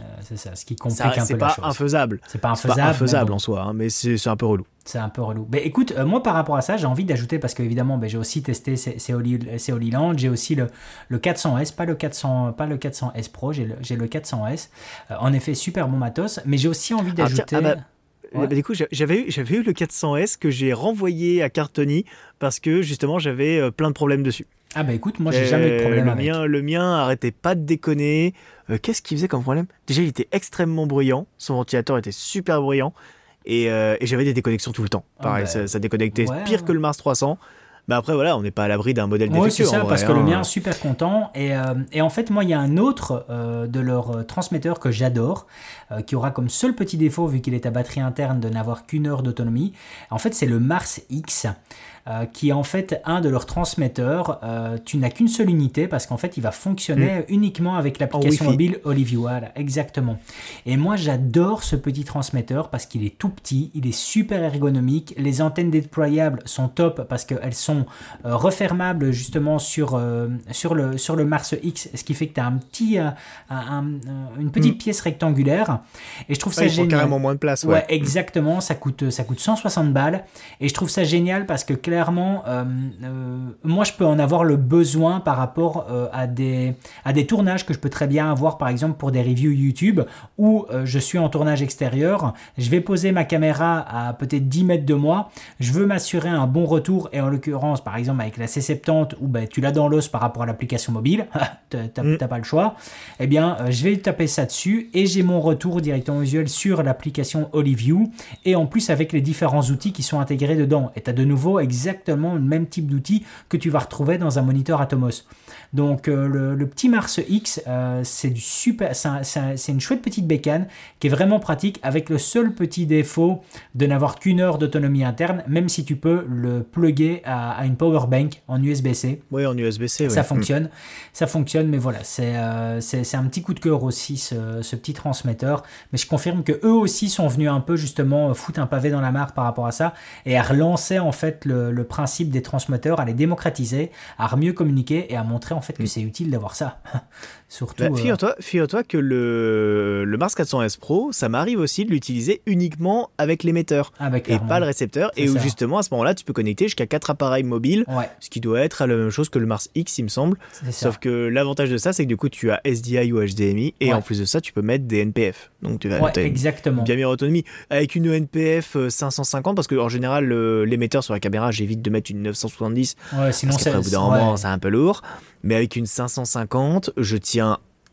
Euh, c'est ça, ce qui complique un peu la chose. C'est pas infaisable. C'est pas infaisable. en soi, hein, mais c'est un peu relou. C'est un peu relou. Mais écoute, euh, moi par rapport à ça, j'ai envie d'ajouter parce que évidemment, ben, j'ai aussi testé ces Land, j'ai aussi le, le 400S, pas le 400, pas le 400S Pro, j'ai le, le 400S. Euh, en effet, super bon matos, mais j'ai aussi envie ah, d'ajouter. Ah bah, bah, du coup, j'avais eu, j'avais eu le 400S que j'ai renvoyé à Cartoni parce que justement, j'avais plein de problèmes dessus. Ah bah écoute, moi j'ai jamais eu de problème le avec. Mien, le mien arrêtait pas de déconner. Euh, qu'est-ce qu'il faisait comme problème? Déjà, il était extrêmement bruyant. Son ventilateur était super bruyant. Et, euh, j'avais des déconnexions tout le temps. Ah Pareil, bah, ça, déconnectait pire que le Mars 300. Mais après, voilà, on n'est pas à l'abri d'un modèle défectueux. Oui, c'est ça, parce que le hein. mien, super content. Et, euh, et, en fait, moi, il y a un autre de leurs transmetteurs que j'adore, qui aura comme seul petit défaut, vu qu'il est à batterie interne, de n'avoir qu'une heure d'autonomie. En fait, c'est le Mars X. Euh, qui est en fait un de leurs transmetteurs. Euh, tu n'as qu'une seule unité parce qu'en fait, il va fonctionner mm. uniquement avec l'application mobile Olivia. Voilà, exactement. Et moi, j'adore ce petit transmetteur parce qu'il est tout petit, il est super ergonomique. Les antennes déployables sont top parce qu'elles sont euh, refermables justement sur, sur, le, sur le Mars X, ce qui fait que tu as un petit, une petite mm. pièce rectangulaire. Et je trouve ça génial. carrément moins de place. Ouais, ouais exactement. Ça coûte, ça coûte 160 balles. Et je trouve ça génial parce que clairement, euh, euh, moi je peux en avoir le besoin par rapport euh, à, des, à des tournages que je peux très bien avoir par exemple pour des reviews YouTube où je suis en tournage extérieur, je vais poser ma caméra à peut-être 10 mètres de moi, je veux m'assurer un bon retour et en l'occurrence par exemple avec la C70 où ben, tu l'as dans l'os par rapport à l'application mobile, *laughs* t'as mm. pas le choix, eh bien je vais taper ça dessus et j'ai mon retour directement visuel sur l'application Oliview et en plus avec les différents outils qui sont intégrés dedans. Et tu as de nouveau exactement le même type d'outil que tu vas retrouver dans un moniteur Atomos. Donc euh, le, petit Mars X, euh, c'est du super, c'est une chouette petite bécane qui est vraiment pratique avec le seul petit défaut de n'avoir qu'une heure d'autonomie interne, même si tu peux le plugger à, une power bank en USB-C. Oui, en USB-C. Ça fonctionne, ça fonctionne, mais voilà, c'est euh, c'est un petit coup de cœur aussi ce, ce, petit transmetteur. Mais je confirme que eux aussi sont venus un peu justement foutre un pavé dans la mare par rapport à ça et à relancer en fait le, le principe des transmoteurs, à les démocratiser, à mieux communiquer et à montrer en fait que c'est utile d'avoir ça. *laughs* Surtout. Bah, euh, figure-toi, figure-toi que le, le Mars 400S Pro, ça m'arrive aussi de l'utiliser uniquement avec l'émetteur ah bah, et pas le récepteur. C'est Et où ça. justement, à ce moment-là, tu peux connecter jusqu'à 4 appareils mobiles, Ouais, ce qui doit être la même chose que le Mars X, il me semble. c'est ça. Sauf que l'avantage de ça, c'est que du coup, tu as SDI ou HDMI, et Ouais. en plus de ça, tu peux mettre des NPF. Donc tu vas Ouais, t'as une exactement. bien meilleure autonomie. Avec une NPF euh, 550, parce que en général, l'émetteur sur la caméra, j'évite de mettre une 970, Ouais, sinon parce qu'après, au c'est bout d'un moment, c'est un peu lourd. Mais avec une 550, je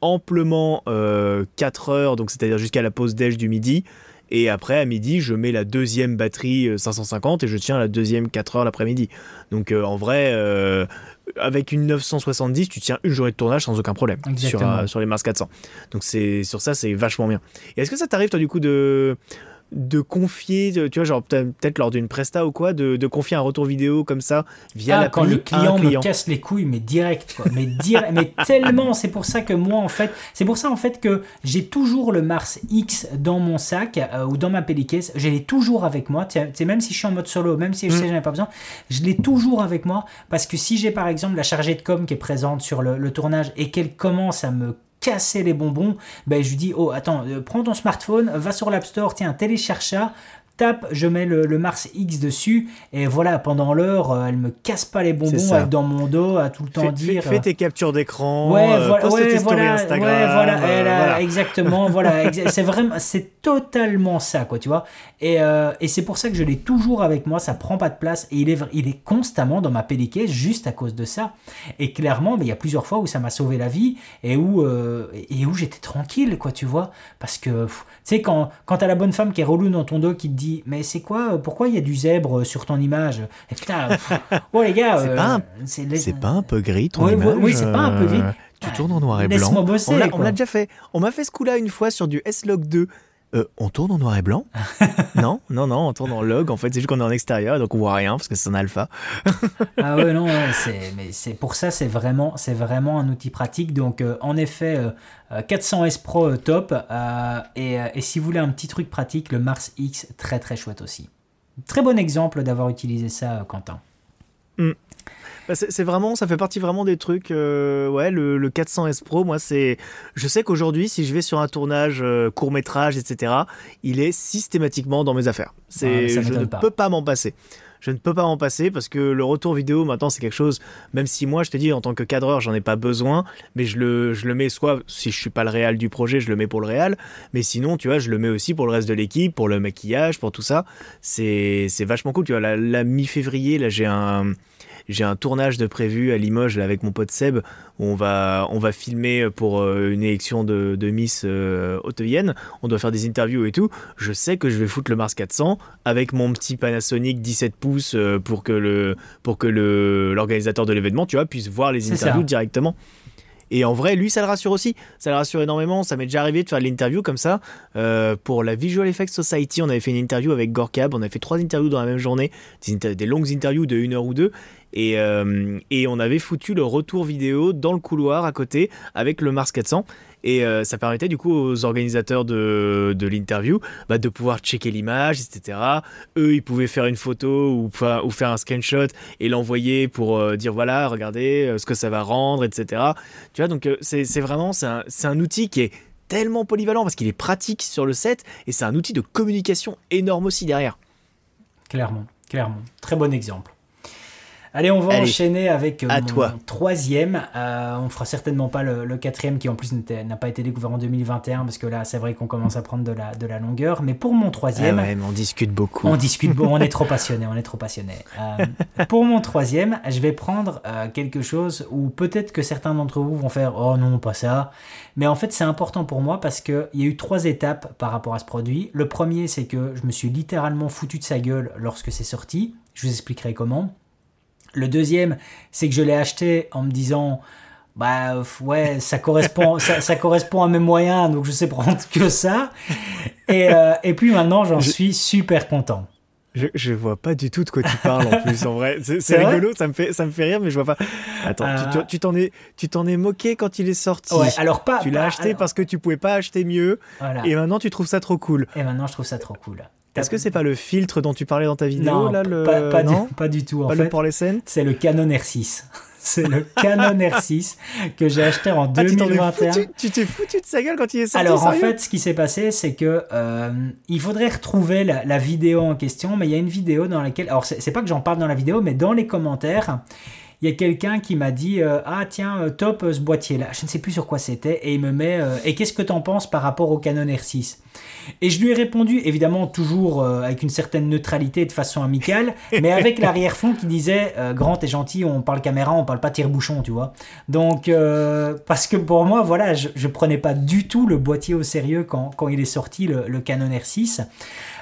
amplement euh, 4 heures, donc c'est-à-dire jusqu'à la pause déj du midi. Et après, à midi, je mets la deuxième batterie euh, 550 et je tiens la deuxième 4 heures l'après-midi. Donc euh, en vrai, euh, avec une 970, tu tiens une journée de tournage sans aucun problème euh, sur les Mars 400. Donc c'est sur ça, c'est vachement bien. Et est-ce que ça t'arrive, toi, du coup, de de confier, tu vois, genre peut- peut-être lors d'une presta ou quoi, de, de confier un retour vidéo comme ça via Ah, l'appli quand le client, me casse les couilles, mais direct, quoi. Mais, dire, mais *laughs* tellement, c'est pour ça que moi, en fait, c'est pour ça, en fait, que j'ai toujours le Mars X dans mon sac euh, ou dans ma pellicase. Je l'ai toujours avec moi. Sais, même si je suis en mode solo, même si je sais que j'en ai pas besoin, je l'ai toujours avec moi parce que si j'ai, par exemple, la chargée de com qui est présente sur le, le tournage et qu'elle commence à me casser les bonbons, ben je lui dis oh attends euh, prends ton smartphone, va sur l'App Store, tiens télécharge ça, tape, je mets le, le Mars X dessus et voilà pendant l'heure euh, elle me casse pas les bonbons dans mon dos à tout le temps Fais, dire fais- fais tes captures d'écran, Ouais, euh, voilà, ouais, voilà, Instagram. ouais, voilà, euh, voilà. exactement, *laughs* voilà, exa- c'est vraiment, c'est totalement ça, quoi, tu vois. Et, euh, et c'est pour ça que je l'ai toujours avec moi, ça prend pas de place et il est, il est constamment dans ma pellicule juste à cause de ça. Et clairement, mais il y a plusieurs fois où ça m'a sauvé la vie et où, et où j'étais tranquille, quoi, tu vois. Parce que, tu sais, quand, quand t'as la bonne femme qui est relou dans ton dos qui te dit, mais c'est quoi, euh, pourquoi il y a du zèbre sur ton image? Et putain, oh les gars, *laughs* C'est euh, pas un- c'est les- pas un peu gris ton Ouais, image oui, c'est pas un peu gris. euh, Tu tournes en noir et Laisse-moi blanc. bosser, on l'a déjà fait. On m'a fait ce coup-là une fois sur du S-Log 2. Euh, on tourne en noir et blanc? *laughs* Non, non, non, on tourne en log. En fait, c'est juste qu'on est en extérieur, donc on voit rien parce que c'est un alpha. Ah ouais non *laughs* ouais, c'est mais c'est pour ça c'est vraiment c'est vraiment un outil pratique. Donc euh, en effet euh, euh, 400S Pro top et, et si vous voulez un petit truc pratique le Mars X très très chouette aussi. Très bon exemple d'avoir utilisé ça Quentin Bah, c'est vraiment, ça fait partie vraiment des trucs. euh, ouais, le, le 400S Pro, moi, c'est. Je sais qu'aujourd'hui, si je vais sur un tournage court métrage, etc., il est systématiquement dans mes affaires. C'est, je ne pas. peux pas m'en passer. Je ne peux pas m'en passer parce que le retour vidéo maintenant c'est quelque chose. Même si moi je te dis en tant que cadreur j'en ai pas besoin, mais je le, je le mets soit si je suis pas le réal du projet, je le mets pour le réal, mais sinon tu vois je le mets aussi pour le reste de l'équipe, pour le maquillage, pour tout ça. C'est, c'est vachement cool. Tu vois la, la mi-février là j'ai un j'ai un tournage de prévu à Limoges là, avec mon pote Seb où on va, on va filmer pour euh, une élection de, de Miss euh, Haute-Vienne. On doit faire des interviews et tout. Je sais que je vais foutre le Mars 400 avec mon petit Panasonic 17 pouces euh, pour que le pour que le l'organisateur de l'événement, tu vois, puisse voir les interviews directement. Et en vrai, lui, ça le rassure aussi. Ça le rassure énormément. Ça m'est déjà arrivé de faire l'interview comme ça. Euh, pour la Visual Effects Society, on avait fait une interview avec Gorkab. On avait fait trois interviews dans la même journée. Des, des longues interviews de une heure ou deux. Et, euh, et on avait foutu le retour vidéo dans le couloir à côté avec le Mars 400. Et euh, ça permettait du coup aux organisateurs de, l'interview bah, de pouvoir checker l'image, etc. Eux, ils pouvaient faire une photo ou, fa- ou faire un screenshot et l'envoyer pour euh, dire voilà, regardez ce que ça va rendre, etc. Tu vois, donc c'est vraiment c'est un outil qui est tellement polyvalent parce qu'il est pratique sur le set et c'est un outil de communication énorme aussi derrière. clairement clairement très bon exemple Allez, on va Allez, enchaîner avec euh, à mon toi. troisième. Euh, on fera certainement pas le, le quatrième qui en plus n'a pas été découvert en 2021 parce que là, c'est vrai qu'on commence à prendre de la, de la longueur. Mais pour mon Ah troisième, ouais, mais on discute beaucoup. on discute, bon, on est trop passionné, on est trop passionné. Euh, pour mon troisième, je vais prendre euh, quelque chose où peut-être que certains d'entre vous vont faire oh non pas ça, mais en fait c'est important pour moi parce que il y a eu trois étapes par rapport à ce produit. Le premier c'est que je me suis littéralement foutu de sa gueule lorsque c'est sorti. Je vous expliquerai comment. Le deuxième c'est que je l'ai acheté en me disant bah ouais, ça correspond, ça, ça correspond à mes moyens, donc je sais prendre que ça. Et, euh, et puis maintenant, j'en Je- suis super content. Je, je vois pas du tout de quoi tu parles en plus en vrai. C'est rigolo, ça me fait ça me fait rire, mais je vois pas. Attends, tu- Euh, tu- t'en es tu t'en es moqué quand il est sorti. Ouais, alors pas. tu l'as acheté alors, parce que tu pouvais pas acheter mieux voilà. et maintenant tu trouves ça trop cool. Et maintenant, je trouve ça trop cool. Est-ce que c'est pas le filtre dont tu parlais dans ta vidéo Non, là le... pas, pas du- non pas du tout. En Pas fait, le pour les scènes c'est le Canon R6. *laughs* C'est le Canon R6 que j'ai acheté en Ah, tu t'en es 2021. foutu- Tu t'es foutu de sa gueule quand il est sorti Alors en fait, ce qui s'est passé, c'est que euh, il faudrait retrouver la, la vidéo en question, mais il y a une vidéo dans laquelle, alors c'est pas que j'en parle dans la vidéo, mais dans les commentaires, il y a quelqu'un qui m'a dit euh, ah tiens euh, top ce boîtier là, je ne sais plus sur quoi c'était, et il me met euh, et qu'est-ce que t'en penses par rapport au Canon R6 Et je lui ai répondu évidemment toujours euh, avec une certaine neutralité, de façon amicale, mais avec *laughs* l'arrière-fond qui disait euh, grand et gentil, on parle caméra, on parle pas tire-bouchon, tu vois. Donc, euh, parce que pour moi, voilà, je, je prenais pas du tout le boîtier au sérieux quand, quand il est sorti, le, le Canon R6,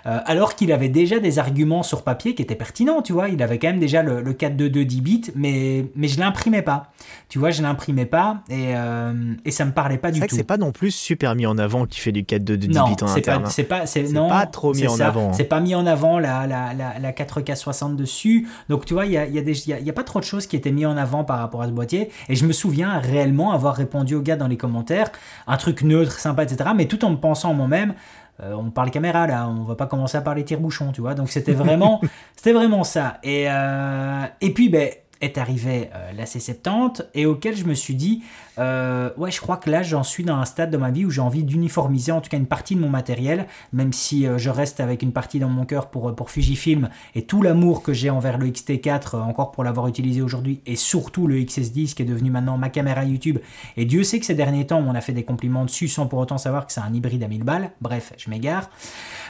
euh, alors qu'il avait déjà des arguments sur papier qui étaient pertinents, tu vois. Il avait quand même déjà le, le 422 10 bits, mais, mais je l'imprimais pas. Tu vois, je l'imprimais pas et, euh, et ça me parlait pas C'est du vrai que tout. c'est pas non plus super mis en avant qui fait du 4 de 10 Non, bits en c'est interne. pas, hein. c'est pas, c'est C'est non, pas trop mis c'est en ça. avant. C'est pas mis en avant la, la, la, la 4K60 dessus. Donc tu vois, il y a, y, a des- il y a- il y a pas trop de choses qui étaient mis en avant par rapport à ce boîtier. Et je me souviens réellement avoir répondu au gars dans les commentaires, un truc neutre, sympa, etc. Mais tout en me pensant en moi-même. Euh, on parle caméra là, on va pas commencer à parler tire-bouchon, tu vois. Donc c'était vraiment, *laughs* c'était vraiment ça. Et, euh, et puis ben est arrivé euh, la C70 et auquel je me suis dit euh, ouais je crois que là j'en suis dans un stade de ma vie où j'ai envie d'uniformiser en tout cas une partie de mon matériel même si euh, je reste avec une partie dans mon cœur pour, pour Fujifilm et tout l'amour que j'ai envers le XT4 euh, encore pour l'avoir utilisé aujourd'hui et surtout le XS10 qui est devenu maintenant ma caméra YouTube. Et Dieu sait que ces derniers temps on a fait des compliments dessus sans pour autant savoir que c'est un hybride à 1000 balles. Bref je m'égare.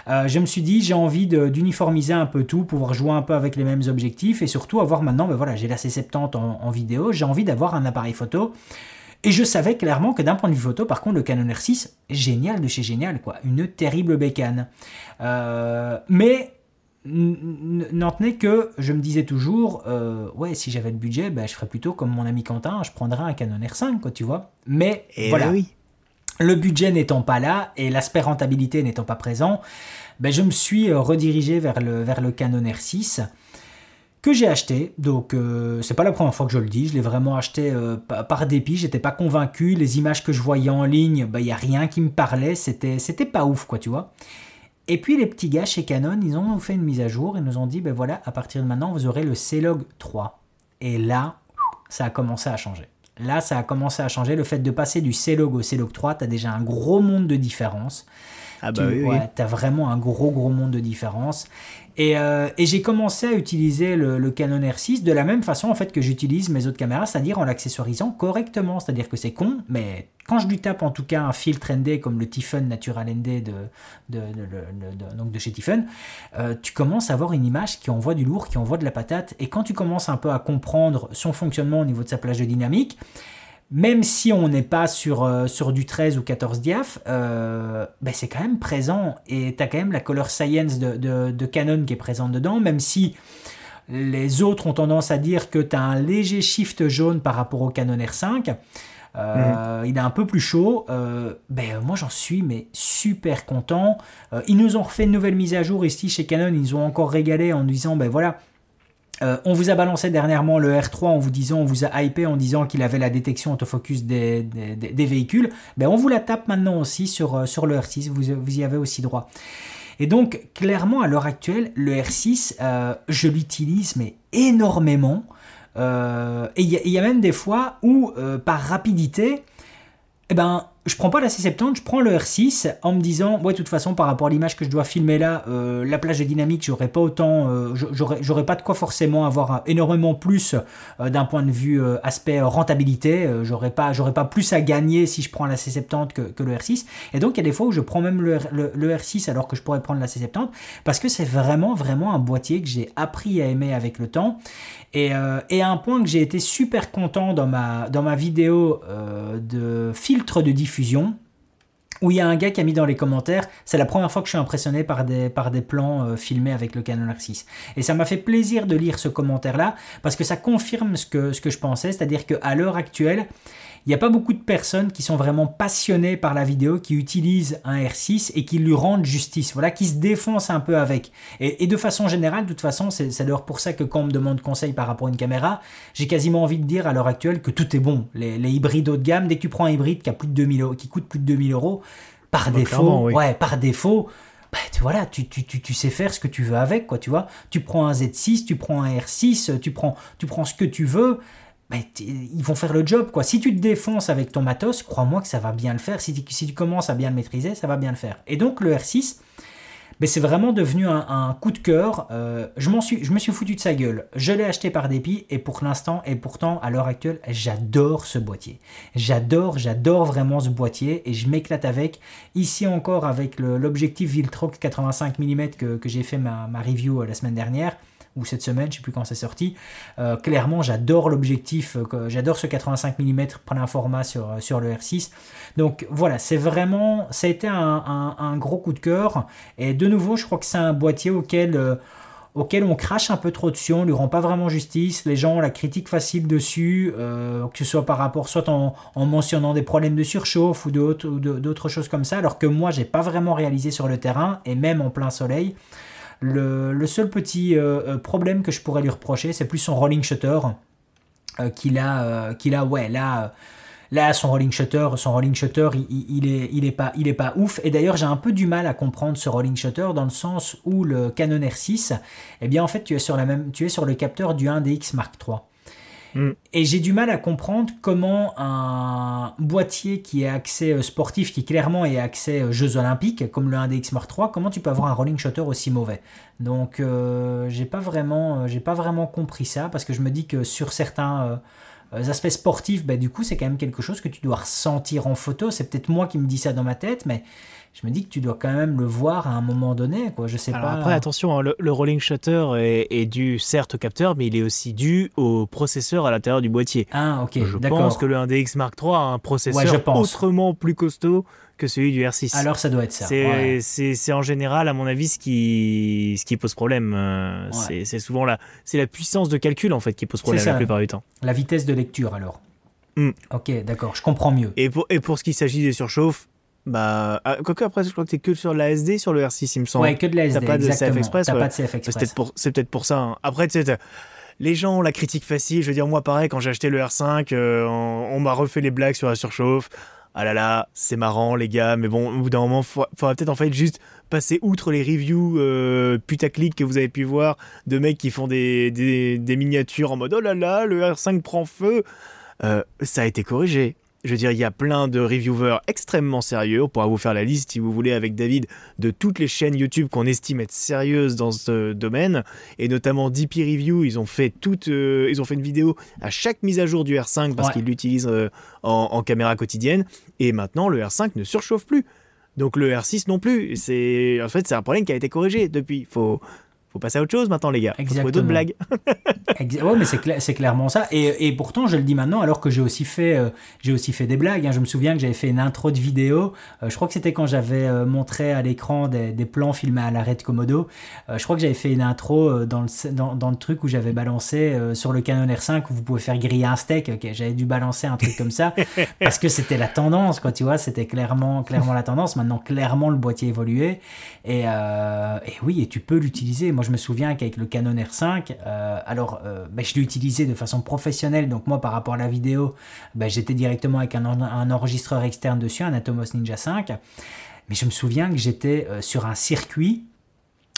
Euh, je me suis dit j'ai envie d'uniformiser un peu tout, pouvoir jouer un peu avec les mêmes objectifs et surtout avoir maintenant, ben voilà, j'ai la C70 en, en vidéo, j'ai envie d'avoir un appareil photo. Et je savais clairement que d'un point de vue photo, par contre, le Canon R6, génial de chez génial, quoi. Une terrible bécane. Euh, mais n'en tenait que je me disais toujours, euh, ouais, si j'avais le budget, ben, je ferais plutôt comme mon ami Quentin, je prendrais un Canon R5, quoi, tu vois. Mais Et voilà, oui. le budget n'étant pas là et l'aspect rentabilité n'étant pas présent, ben je me suis euh, redirigé vers le, vers le Canon R6 que j'ai acheté. Donc euh, c'est pas la première fois que je le dis, je l'ai vraiment acheté euh, pa- par dépit, j'étais pas convaincu, les images que je voyais en ligne, il y a rien qui me parlait, c'était c'était pas ouf quoi, tu vois. Et puis les petits gars chez Canon, ils ont fait une mise à jour, ils nous ont dit ben voilà, à partir de maintenant, vous aurez le C-Log 3. Et là, ça a commencé à changer. Là, ça a commencé à changer. Le fait de passer du C-Log au C-Log 3, tu as déjà un gros monde de différence. Ah Tu bah oui, oui. ouais, as vraiment un gros, gros monde de différence. Et, euh, et j'ai commencé à utiliser le, Canon R6 de la même façon en fait que j'utilise mes autres caméras, c'est-à-dire en l'accessorisant correctement. C'est-à-dire que c'est con, mais quand je lui tape en tout cas un filtre ND comme le Tiffen Natural ND de chez Tiffen, euh, tu commences à avoir une image qui envoie du lourd, qui envoie de la patate. Et quand tu commences un peu à comprendre son fonctionnement au niveau de sa plage de dynamique, même si on n'est pas sur, euh, sur du 13 ou 14 diaph, euh, ben c'est quand même présent. Et tu as quand même la color science de, de- de Canon qui est présente dedans, même si les autres ont tendance à dire que tu as un léger shift jaune par rapport au Canon R5. Euh, Il est un peu plus chaud. Euh, ben, moi, j'en suis mais super content. Euh, ils nous ont refait une nouvelle mise à jour ici chez Canon. Ils nous ont encore régalé en nous disant ben voilà, euh, on vous a balancé dernièrement le R3 en vous disant, on vous a hypé en disant qu'il avait la détection autofocus des, des, véhicules. Ben, on vous la tape maintenant aussi sur, euh, sur le R6, vous, vous y avez aussi droit. Et donc, clairement, à l'heure actuelle, le R6, euh, je l'utilise, mais énormément. Et il y, a- même des fois où, par rapidité, eh ben, je prends pas la C70, je prends le R6 en me disant, ouais, de toute façon, par rapport à l'image que je dois filmer là, euh, la plage de dynamique, j'aurais pas autant, euh, j'aurais, pas de quoi forcément avoir énormément plus euh, d'un point de vue aspect rentabilité. J'aurais pas, j'aurais pas plus à gagner si je prends la C70 que, que le R6. Et donc, il y a des fois où je prends même le, le- le R6 alors que je pourrais prendre la C70 parce que c'est vraiment, vraiment un boîtier que j'ai appris à aimer avec le temps. Et, euh, à un point que j'ai été super content dans ma, dans ma vidéo euh, de filtre de diffusion, où il y a un gars qui a mis dans les commentaires, c'est la première fois que je suis impressionné par des, par des plans euh, filmés avec le Canon R6. Et ça m'a fait plaisir de lire ce commentaire-là, parce que ça confirme ce que, ce que je pensais, c'est-à-dire qu'à l'heure actuelle, il n'y a pas beaucoup de personnes qui sont vraiment passionnées par la vidéo, qui utilisent un R6 et qui lui rendent justice, voilà, qui se défoncent un peu avec. Et, et de façon générale, de toute façon, c'est d'ailleurs pour ça que quand on me demande conseil par rapport à une caméra, j'ai quasiment envie de dire à l'heure actuelle que tout est bon. Les, les hybrides haut de gamme, dès que tu prends un hybride qui, a plus de 2000 euros, qui coûte plus de 2000 euros, par Bah, défaut, oui. ouais, par défaut, bah, tu, voilà, tu, tu, tu, tu, sais faire ce que tu veux avec, quoi, tu vois. Tu prends un Z6, tu prends un R6, tu prends, tu prends ce que tu veux, ils vont faire le job, quoi. Si tu te défonces avec ton matos, crois-moi que ça va bien le faire. Si tu, commences à bien le maîtriser, ça va bien le faire. Et donc, le R6, mais c'est vraiment devenu un, coup de cœur. Euh, je, me suis foutu de sa gueule. Je l'ai acheté par dépit et pour l'instant, et pourtant, à l'heure actuelle, j'adore ce boîtier. J'adore, j'adore vraiment ce boîtier et je m'éclate avec. Ici encore, avec l'objectif Viltrox 85 mm que, j'ai fait ma, ma, review euh, la semaine dernière cette semaine, je sais plus quand c'est sorti. Euh, clairement, j'adore l'objectif, euh, j'adore ce 85 mm plein format sur, euh, le R6. Donc voilà, c'est vraiment, ça a été un, gros coup de cœur. Et de nouveau, je crois que c'est un boîtier auquel on crache un peu trop dessus, on lui rend pas vraiment justice, les gens ont la critique facile dessus, que ce soit par rapport, soit en, mentionnant des problèmes de surchauffe ou d'autres choses comme ça, alors que moi j'ai pas vraiment réalisé sur le terrain, et même en plein soleil. Le, seul petit euh, euh, problème que je pourrais lui reprocher, c'est plus son rolling shutter euh, qu'il a, ouais, là. Là, son rolling shutter, son rolling shutter, il, est, il est pas, il est pas ouf. Et d'ailleurs, j'ai un peu du mal à comprendre ce rolling shutter dans le sens où le Canon R6, eh bien, en fait, tu es sur la même, tu es sur le capteur du 1DX Mark III. Mm. Et j'ai du mal à comprendre comment un boîtier qui est accès euh, sportif, qui clairement est accès euh, Jeux Olympiques, comme le 1DX Mark III, comment tu peux avoir un rolling shutter aussi mauvais? Donc, euh, j'ai pas vraiment, j'ai pas vraiment compris ça parce que je me dis que sur certains aspects sportifs, bah, du coup, c'est quand même quelque chose que tu dois ressentir en photo. C'est peut-être moi qui me dis ça dans ma tête, mais je me dis que tu dois quand même le voir à un moment donné, quoi. Je sais pas. Après, attention, hein, le, rolling shutter est, dû certes au capteur, mais il est aussi dû au processeur à l'intérieur du boîtier. Ah, ok. Je pense que le 1DX Mark III a un processeur autrement plus costaud que celui du R6. Alors ça doit être ça. C'est en général, à mon avis, ce qui, ce qui pose problème. Euh, c'est souvent la, la puissance de calcul en fait qui pose problème la plupart du temps. La vitesse de lecture alors. Hmm. Ok, d'accord, je comprends mieux. Et pour, et pour ce qui s'agit des surchauffes, bah, ah, quoique après, je crois que t'es que sur la SD sur le R6, il me semble. Ouais, que de la SD. T'as pas de CF Express. T'as pas de CF Express. C'est peut-être pour, ça. Hein. Après, tu sais, les gens ont la critique facile. Je veux dire, moi, pareil, quand j'ai acheté le R5, euh, on, m'a refait les blagues sur la surchauffe. Ah là là, c'est marrant, les gars, mais bon, au bout d'un moment, il faudra peut-être en fait juste passer outre les reviews euh, putaclic que vous avez pu voir de mecs qui font des, miniatures en mode oh là là, le R5 prend feu. Euh, ça a été corrigé. Je veux dire, il y a plein de reviewers extrêmement sérieux. On pourra vous faire la liste, si vous voulez, avec David, de toutes les chaînes YouTube qu'on estime être sérieuses dans ce domaine. Et notamment DP Review, ils ont fait toute, euh, ils ont fait une vidéo à chaque mise à jour du R5 parce qu'ils l'utilisent euh, en, caméra quotidienne. Et maintenant, le R5 ne surchauffe plus. Donc le R6 non plus. C'est en fait c'est un problème qui a été corrigé depuis. Faut faut passer à autre chose maintenant, les gars. Faut trouver d'autres blagues. ouais, mais c'est, clairement ça. Et, pourtant, je le dis maintenant, alors que j'ai aussi fait, euh, j'ai aussi fait des blagues. Hein. Je me souviens que j'avais fait une intro de vidéo. Euh, je crois que c'était quand j'avais euh, montré à l'écran des, plans filmés à l'arrêt de Komodo. je crois que j'avais fait une intro dans le, dans, le truc où j'avais balancé sur le Canon R5 où vous pouvez faire griller un steak. J'avais dû balancer un truc comme ça *laughs* parce que c'était la tendance, quoi. Tu vois, c'était clairement, clairement la tendance. Maintenant, clairement, le boîtier évolué. Et, et oui, et tu peux l'utiliser. Moi, je me souviens qu'avec le Canon R5, euh, alors euh, ben, je l'ai utilisé de façon professionnelle, donc moi par rapport à la vidéo, ben, j'étais directement avec un, enregistreur externe dessus, un Atomos Ninja 5, mais je me souviens que j'étais euh, sur un circuit,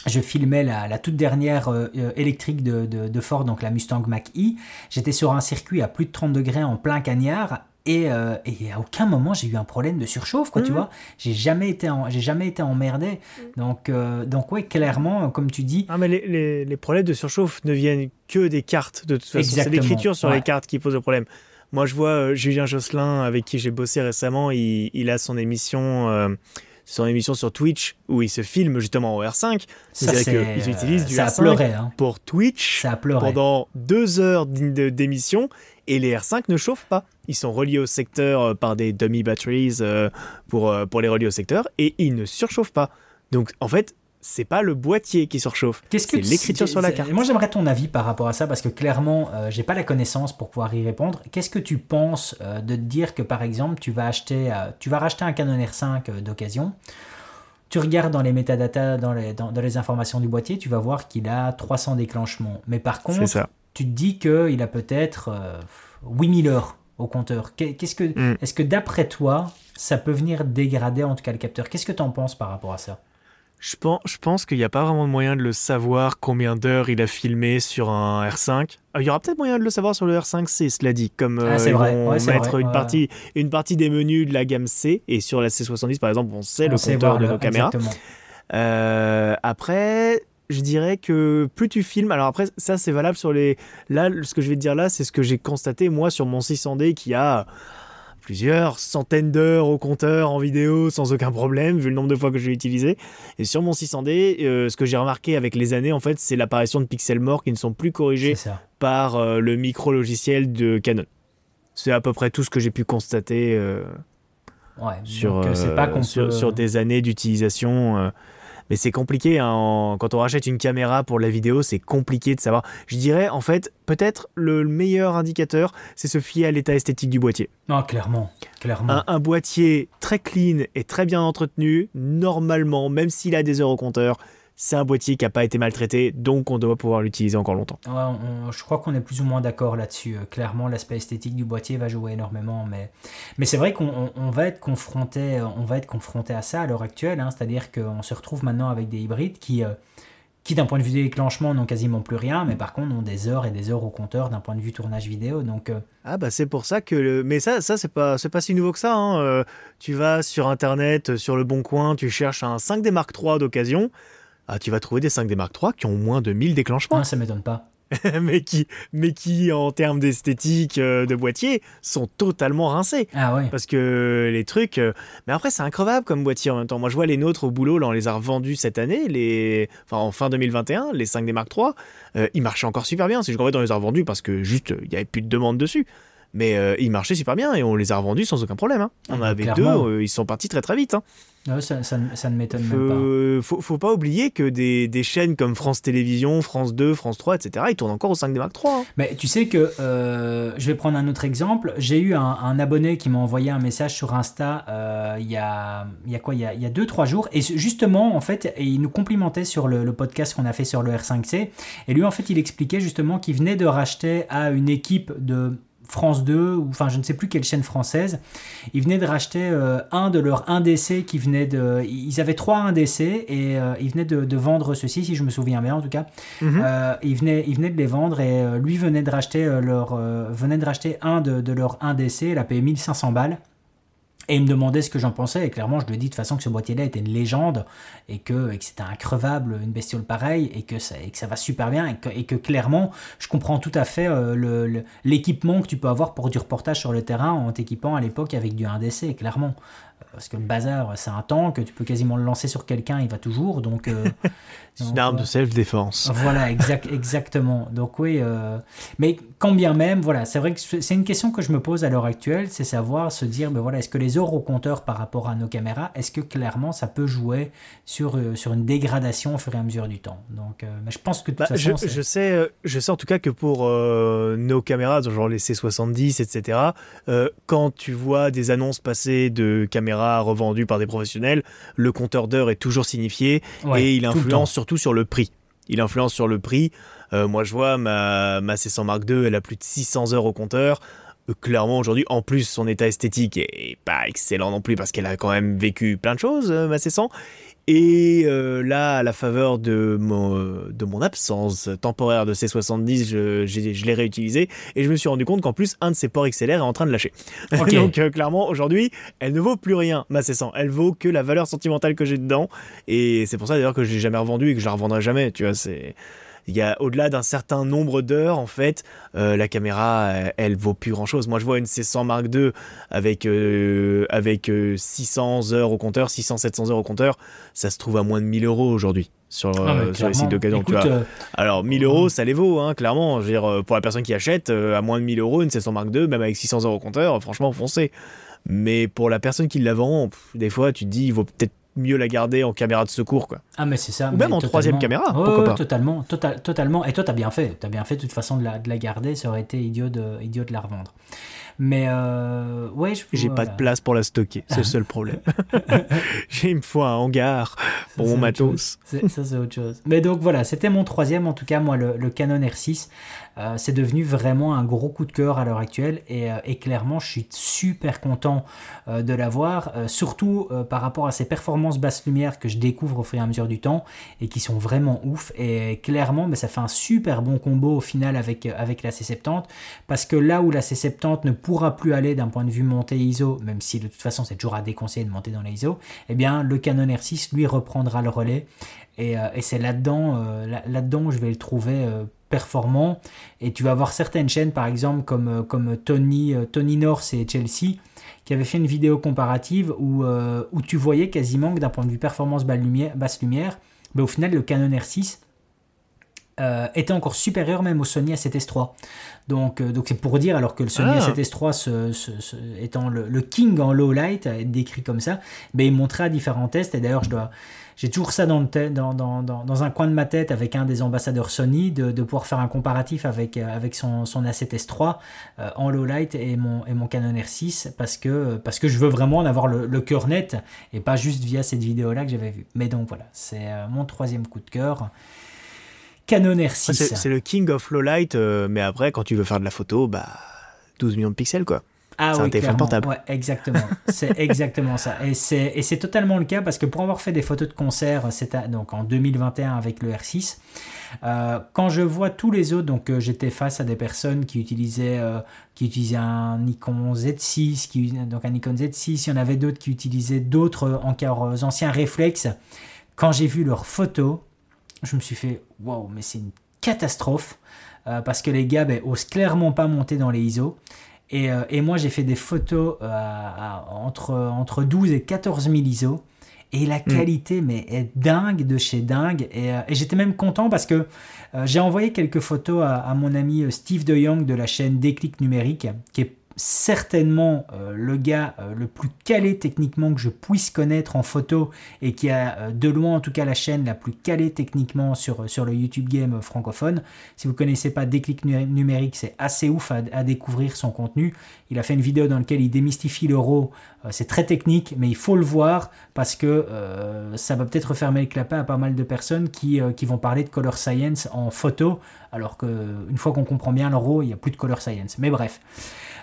je filmais la, toute dernière électrique de, Ford, donc la Mustang Mach-E. J'étais sur un circuit à plus de 30 degrés en plein cagnard euh, et, à aucun moment j'ai eu un problème de surchauffe, quoi, tu mmh. vois. J'ai jamais été, j'ai jamais été emmerdé. Mmh. Donc, euh, donc ouais, clairement, comme tu dis. Ah, mais les, les, problèmes de surchauffe ne viennent que des cartes. De toute façon, c'est l'écriture sur les cartes qui pose le problème. Moi, je vois euh, Julien Josselin, avec qui j'ai bossé récemment, il, il, a son émission. son émission sur Twitch où il se filme justement au R5. C'est-à-dire qu'ils utilisent du R5 hein. pour Twitch pendant deux heures d'émission et les R5 ne chauffent pas. Ils sont reliés au secteur euh, par des dummy batteries euh, pour, euh, pour les relier au secteur et ils ne surchauffent pas. Donc en fait, c'est pas le boîtier qui surchauffe, c'est l'écriture sur la carte. Moi, j'aimerais ton avis par rapport à ça parce que clairement, j'ai pas la connaissance pour pouvoir y répondre. Qu'est-ce que tu penses de te dire que par exemple, tu vas acheter, tu vas racheter un Canon R5 d'occasion tu regardes dans les métadatas, dans les, dans, les informations du boîtier, tu vas voir qu'il a 300 déclenchements. Mais par contre, tu te dis qu'il a peut-être 8000 euh, heures au compteur. Qu'est-ce que, mm. Est-ce que d'après toi, ça peut venir dégrader en tout cas le capteur? Qu'est-ce que tu en penses par rapport à ça? Je pense, je pense qu'il n'y a pas vraiment de moyen de le savoir combien d'heures il a filmé sur un R5. Ah, il y aura peut-être moyen de le savoir sur le R5C, cela dit, comme Ah, c'est ils vrai. vont Ouais, mettre vrai. une, Ouais. partie, une partie des menus de la gamme C, et sur la C70 par exemple, on sait On le sait compteur voir de nos caméras. Euh, après, je dirais que plus tu filmes, alors après ça c'est valable sur les, là ce que je vais te dire là, c'est ce que j'ai constaté moi sur mon 600D qui a plusieurs centaines d'heures au compteur en vidéo sans aucun problème vu le nombre de fois que je l'ai utilisé. Et sur mon 600D, euh, ce que j'ai remarqué avec les années en fait, c'est l'apparition de pixels morts qui ne sont plus corrigés par euh, le micro logiciel de Canon. C'est à peu près tout ce que j'ai pu constater. euh, Ouais. sur, Donc, pas sur, peut- sur des années d'utilisation. Mais c'est compliqué, hein, en- quand on rachète une caméra pour la vidéo, c'est compliqué de savoir. Je dirais, en fait, peut-être le meilleur indicateur, c'est se fier à l'état esthétique du boîtier. Non, clairement. Clairement. Un, un boîtier très clean et très bien entretenu, normalement, même s'il a des heures au compteur, c'est un boîtier qui n'a pas été maltraité, donc on doit pouvoir l'utiliser encore longtemps. Ouais, on- je crois qu'on est plus ou moins d'accord là-dessus. Euh, Clairement, l'aspect esthétique du boîtier va jouer énormément, mais, mais c'est vrai qu'on on- on va être confronté, on va être confronté à ça à l'heure actuelle. hein. C'est-à-dire qu'on se retrouve maintenant avec des hybrides qui, euh, qui d'un point de vue déclenchement, n'ont quasiment plus rien, mais par contre ont des heures et des heures au compteur d'un point de vue tournage vidéo. Donc, euh, Ah bah c'est pour ça que le... mais ça ça c'est pas c'est pas si nouveau que ça hein. Euh, tu vas sur internet sur le bon coin tu cherches un 5D Mark III d'occasion ah, tu vas trouver des 5D Mark III qui ont moins de 1000 déclenchements. Hein, ça m'étonne pas. *laughs* mais qui mais qui en termes d'esthétique euh, de boîtier sont totalement rincés. Ah ouais. parce que les trucs euh, mais après c'est increvable comme boîtier en même temps. Moi je vois les nôtres au boulot là on les a revendus cette année les enfin en fin 2021 les 5D Mark III euh, ils marchaient encore super bien. C'est juste qu'en fait on les a revendus parce que juste il y avait plus de demande dessus mais euh, ils marchaient super bien et on les a revendus sans aucun problème hein. on en Ah, avait clairement. deux euh, ils sont partis très très vite hein. Ouais, ça, ça ne- ça ne m'étonne même pas. faut, faut, faut pas oublier que des, des chaînes comme France Télévisions France 2 France 3 etc ils tournent encore au 5D Mark III hein. Mais tu sais que euh, je vais prendre un autre exemple. J'ai eu un, un abonné qui m'a envoyé un message sur Insta il y a y a quoi? Il y a, il y a deux trois jours et justement en fait et il nous complimentait sur le, le podcast qu'on a fait sur le R5C et lui en fait il expliquait justement qu'il venait de racheter à une équipe de France 2 ou enfin je ne sais plus quelle chaîne française ils venaient de racheter euh, un de leurs 1DC qui venait de ils avaient trois 1DC et euh, ils venaient de, de vendre ceci si je me souviens bien en tout cas Mhm. euh, ils, venaient, ils venaient de les vendre et euh, lui venait de racheter, euh, leur, euh, venait de racheter un de, de leurs 1DC, il a payé 1500 balles. Et il me demandait ce que j'en pensais, et clairement, je lui ai dit de façon que ce boîtier-là était une légende, et que, que c'était increvable, une bestiole pareille, et que ça, va super bien, et que, clairement, je comprends tout à fait euh, l'équipement que tu peux avoir pour du reportage sur le terrain en t'équipant à l'époque avec du 1DC, clairement. Euh, Parce que le bazar, c'est un tank, tu peux quasiment le lancer sur quelqu'un, il va toujours, donc... euh, *laughs* c'est une arme de self-défense Voilà, *laughs* exact, exactement. Donc oui, euh, mais quand bien même, voilà, c'est vrai que c'est une question que je me pose à l'heure actuelle, c'est savoir se dire, ben voilà, est-ce que les heures au compteur par rapport à nos caméras, est-ce que clairement ça peut jouer sur, euh, sur une dégradation au fur et à mesure du temps? Donc, euh, mais je pense que de toute Bah, façon, je, sais, euh, je sais en tout cas que pour euh, nos caméras, genre les C70, etc., euh, quand tu vois des annonces passer de caméras revendues par des professionnels, le compteur d'heures est toujours signifié ouais, et il influence surtout sur le prix. Il influence sur le prix. Euh, moi, je vois ma, ma C100 Mark II, elle a plus de 600 heures au compteur. Euh, Clairement, aujourd'hui, en plus, son état esthétique est pas excellent non plus parce qu'elle a quand même vécu plein de choses, euh, ma C100. Et euh, là, à la faveur de mon, de mon absence temporaire de C70, je, je l'ai réutilisé et je me suis rendu compte qu'en plus, un de ses ports XLR est en train de lâcher. *laughs* Donc, euh, clairement, aujourd'hui, elle ne vaut plus rien, ma C100. Elle vaut que la valeur sentimentale que j'ai dedans. Et c'est pour ça d'ailleurs que je l'ai jamais revendue et que je la revendrai jamais. Tu vois, c'est. Il y a au-delà d'un certain nombre d'heures, en fait, euh, la caméra, elle, elle vaut plus grand-chose. Moi, je vois une C100 Mark II avec euh, avec euh, 600 heures au compteur, 600-700 heures au compteur, ça se trouve à moins de 1000 euros aujourd'hui sur, Ah, euh, sur les sites d'occasion. tu Écoute, vois. euh, Alors 1000 euros, ça les vaut, hein, clairement. Je veux dire, euh, pour la personne qui achète, euh, à moins de 1000 euros, une 700 Mark II, même avec 600 heures au compteur, euh, franchement, foncez. Mais pour la personne qui la vend, pff, des fois, tu te dis, il vaut peut-être mieux la garder en caméra de secours, quoi. Ah mais c'est ça. Ou même en troisième caméra, Ouais, pourquoi pas. Totalement, total- totalement. Et toi, t'as bien fait. T'as bien fait de toute façon de la, de la garder. Ça aurait été idiot de, idiot de la revendre. Mais euh, ouais, je. J'ai pas de place pour la stocker, c'est le *laughs* seul problème. *laughs* J'ai, me faut un hangar pour Ça, mon matos. Ça, c'est autre chose. Mais donc voilà, c'était mon troisième, en tout cas, moi, le, le Canon R6. Euh, c'est devenu vraiment un gros coup de cœur à l'heure actuelle et, et, clairement, je suis super content de l'avoir, surtout par rapport à ses performances basse lumière que je découvre au fur et à mesure du temps et qui sont vraiment ouf. Et clairement, ça fait un super bon combo au final avec, avec la C70 parce que là où la C70 ne pourra plus aller d'un point de vue montée ISO, même si de toute façon c'est toujours à déconseiller de monter dans les ISO, eh bien le Canon R6 lui reprendra le relais et, euh, c'est là-dedans euh, là-dedans je vais le trouver euh, performant. Et tu vas voir certaines chaînes par exemple comme, Tony, Tony North et Chelsea qui avaient fait une vidéo comparative où, où tu voyais quasiment que d'un point de vue performance basse lumière, basse mais au final le Canon R6 était encore supérieur même au Sony A7S3. Donc, donc c'est pour dire, alors que le Sony ah. A7S3 étant le, king en low light, décrit comme ça, mais il montrait à différents tests. Et d'ailleurs, je dois, j'ai toujours ça dans, le dans, dans, dans, un coin de ma tête avec un des ambassadeurs Sony, de, de pouvoir faire un comparatif avec, euh, avec son, son A7S3 euh, en low light et mon, et mon Canon R6 parce que, parce que je veux vraiment en avoir le, le cœur net et pas juste via cette vidéo-là que j'avais vue. Mais donc voilà, c'est euh, mon troisième coup de cœur. Canon R6. C'est le king of low light, mais après, quand tu veux faire de la photo, bah 12 millions de pixels quoi. Ah oui, Ouais, exactement. c'est *laughs* exactement ça. Et c'est totalement le cas parce que pour avoir fait des photos de concert, donc en 2021 avec le R6, euh, quand je vois tous les autres, donc euh, j'étais face à des personnes qui utilisaient, euh, qui utilisaient un Nikon Z6, qui, donc un Nikon Z6, il y en avait d'autres qui utilisaient d'autres encore anciens réflexes. Quand j'ai vu leurs photos, je me suis fait waouh, mais c'est une catastrophe parce que les gars ben, osent clairement pas monter dans les ISO. Euh, et, moi, j'ai fait des photos euh, entre, entre 12 et 14 000 ISO. Et la mm. qualité, mais est dingue de chez dingue. Et, euh, j'étais même content parce que j'ai envoyé quelques photos à, à, mon ami Steve DeYoung de la chaîne Déclic Numérique, qui est certainement euh, le gars euh, le plus calé techniquement que je puisse connaître en photo et qui a euh, de loin en tout cas la chaîne la plus calée techniquement sur, sur le YouTube game francophone. Si vous connaissez pas Déclic numérique, c'est assez ouf à, découvrir son contenu. Il a fait une vidéo dans laquelle il démystifie l'euro. c'est très technique, mais il faut le voir parce que ça va peut-être fermer le clapet à pas mal de personnes qui, qui vont parler de color science en photo, alors qu'une fois qu'on comprend bien l'euro, il n'y a plus de color science. Mais bref.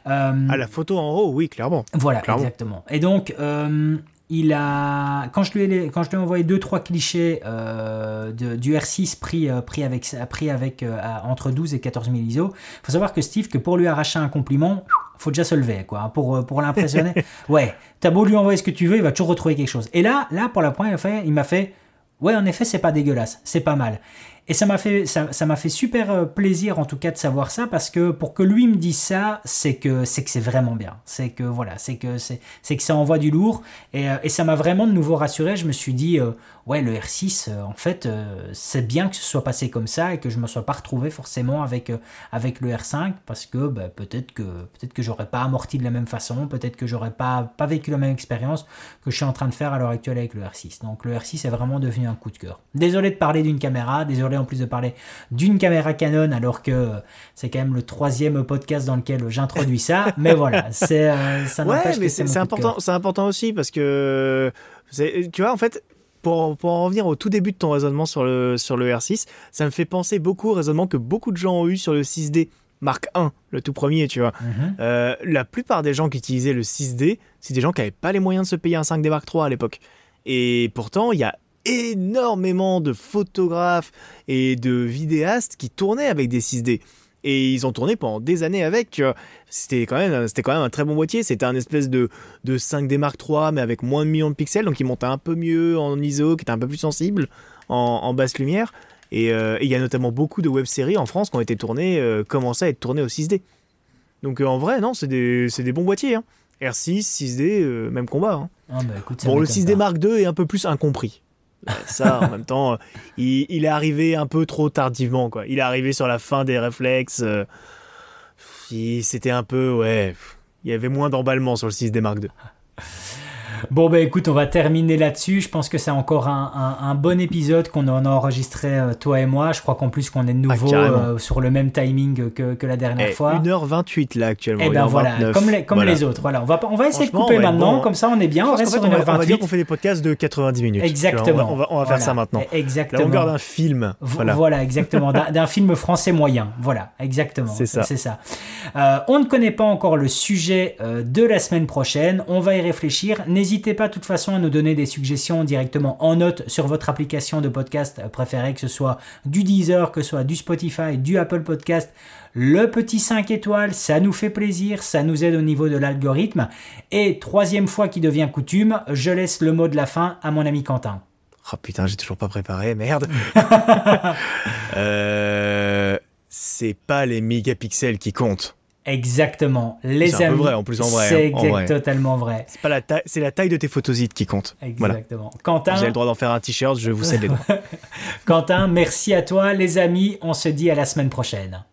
Euh, à la photo en haut, oui, clairement. Voilà, exactement. Et donc, euh, il a, quand je lui ai, quand je lui ai envoyé deux trois clichés euh, de, du R6 pris, pris avec, pris avec entre 12 et 14 000 ISO, faut savoir que Steve, que pour lui arracher un compliment, faut déjà se lever, quoi, hein, pour, pour l'impressionner. *laughs* ouais, t'as beau lui envoyer ce que tu veux, il va toujours retrouver quelque chose. Et là, là, pour la première fois, il m'a fait, ouais, en effet, c'est pas dégueulasse, c'est pas mal. Et ça m'a fait, ça, m'a fait super euh, plaisir en tout cas de savoir ça parce que pour que lui me dise ça, c'est que c'est vraiment bien. C'est que voilà, c'est que c'est, que ça envoie du lourd et, euh, et ça m'a vraiment de nouveau rassuré. Je me suis dit euh, ouais le R6 en fait c'est bien que ce soit passé comme ça et que je me sois pas retrouvé forcément avec avec le R5 parce que bah, peut-être que peut-être que j'aurais pas amorti de la même façon, peut-être que j'aurais pas pas vécu la même expérience que je suis en train de faire à l'heure actuelle avec le R6. Donc le R6 est vraiment devenu un coup de cœur. Désolé de parler d'une caméra, désolé en plus de parler d'une caméra Canon alors que c'est quand même le troisième podcast dans lequel j'introduis ça. *laughs* Mais voilà, c'est euh, ça ouais, mais c'est important, c'est important aussi parce que tu vois en fait. Pour, pour, en revenir au tout début de ton raisonnement sur le, sur le R6, ça me fait penser beaucoup au raisonnement que beaucoup de gens ont eu sur le 6D Mark 1, le tout premier, tu vois. Mhm. Euh, la plupart des gens qui utilisaient le 6D, c'est des gens qui n'avaient pas les moyens de se payer un 5D Mark 3 à l'époque. Et pourtant, il y a énormément de photographes et de vidéastes qui tournaient avec des 6D. Et ils ont tourné pendant des années avec. C'était quand même, c'était quand même un très bon boîtier. C'était un espèce de, de 5D Mark III, mais avec moins de millions de pixels, donc il montait un peu mieux en ISO, qui était un peu plus sensible en, basse lumière. Euh, et il y a notamment beaucoup de web-séries en France qui ont été tournées, euh, commencé à être tournées au 6D. Donc euh, en vrai, non, c'est des, des, bons boîtiers. Hein. R6, 6D, même combat. Hein. Ah, bah, bon, le 6D Mark II est un peu plus incompris. Ça, en même temps, il, est arrivé un peu trop tardivement, quoi. Il est arrivé sur la fin des réflexes. Euh, c'était un peu, ouais, il y avait moins d'emballement sur le 6 d Mark II. Bon, bah écoute, on va terminer là-dessus. Je pense que c'est encore un, un, un, bon épisode qu'on en a enregistré, euh, toi et moi. Je crois qu'en plus qu'on est de nouveau Ah, carrément. euh, sur le même timing que, que la dernière Eh, fois. 1h28 là actuellement. Et ben 1h29, voilà, comme les, comme voilà. les autres. Voilà, on va, on essayer de couper on maintenant, bon, comme ça on est bien, Je on reste sur fait, on va- on dire 1h28. qu'on fait des podcasts de 90 minutes. Exactement. On va, on va faire Voilà. ça maintenant. Exactement. La longueur d'un film. V- Voilà. Voilà, exactement. *laughs* D'un film français moyen. Voilà, exactement. C'est ça. C'est ça. Euh, on ne connaît pas encore le sujet euh, de la semaine prochaine. On va y réfléchir. N'hésitez pas, de toute façon, à nous donner des suggestions directement en note sur votre application de podcast préférée, que ce soit du Deezer, que ce soit du Spotify, du Apple Podcast. Le petit 5 étoiles, ça nous fait plaisir, ça nous aide au niveau de l'algorithme. Et troisième fois qui devient coutume, je laisse le mot de la fin à mon ami Quentin. Oh putain, j'ai toujours pas préparé, merde. *laughs* euh, c'est pas les mégapixels qui comptent. Exactement. Les C'est un peu amis. vrai, en plus, en vrai, C'est hein, exact- vrai. totalement vrai. C'est pas la taille, c'est la taille de tes photosites qui compte. Voilà. Exactement. Quentin, J'ai le droit d'en faire un t-shirt, je vous cède les *laughs* droits. Quentin, merci à toi, les amis. On se dit à la semaine prochaine.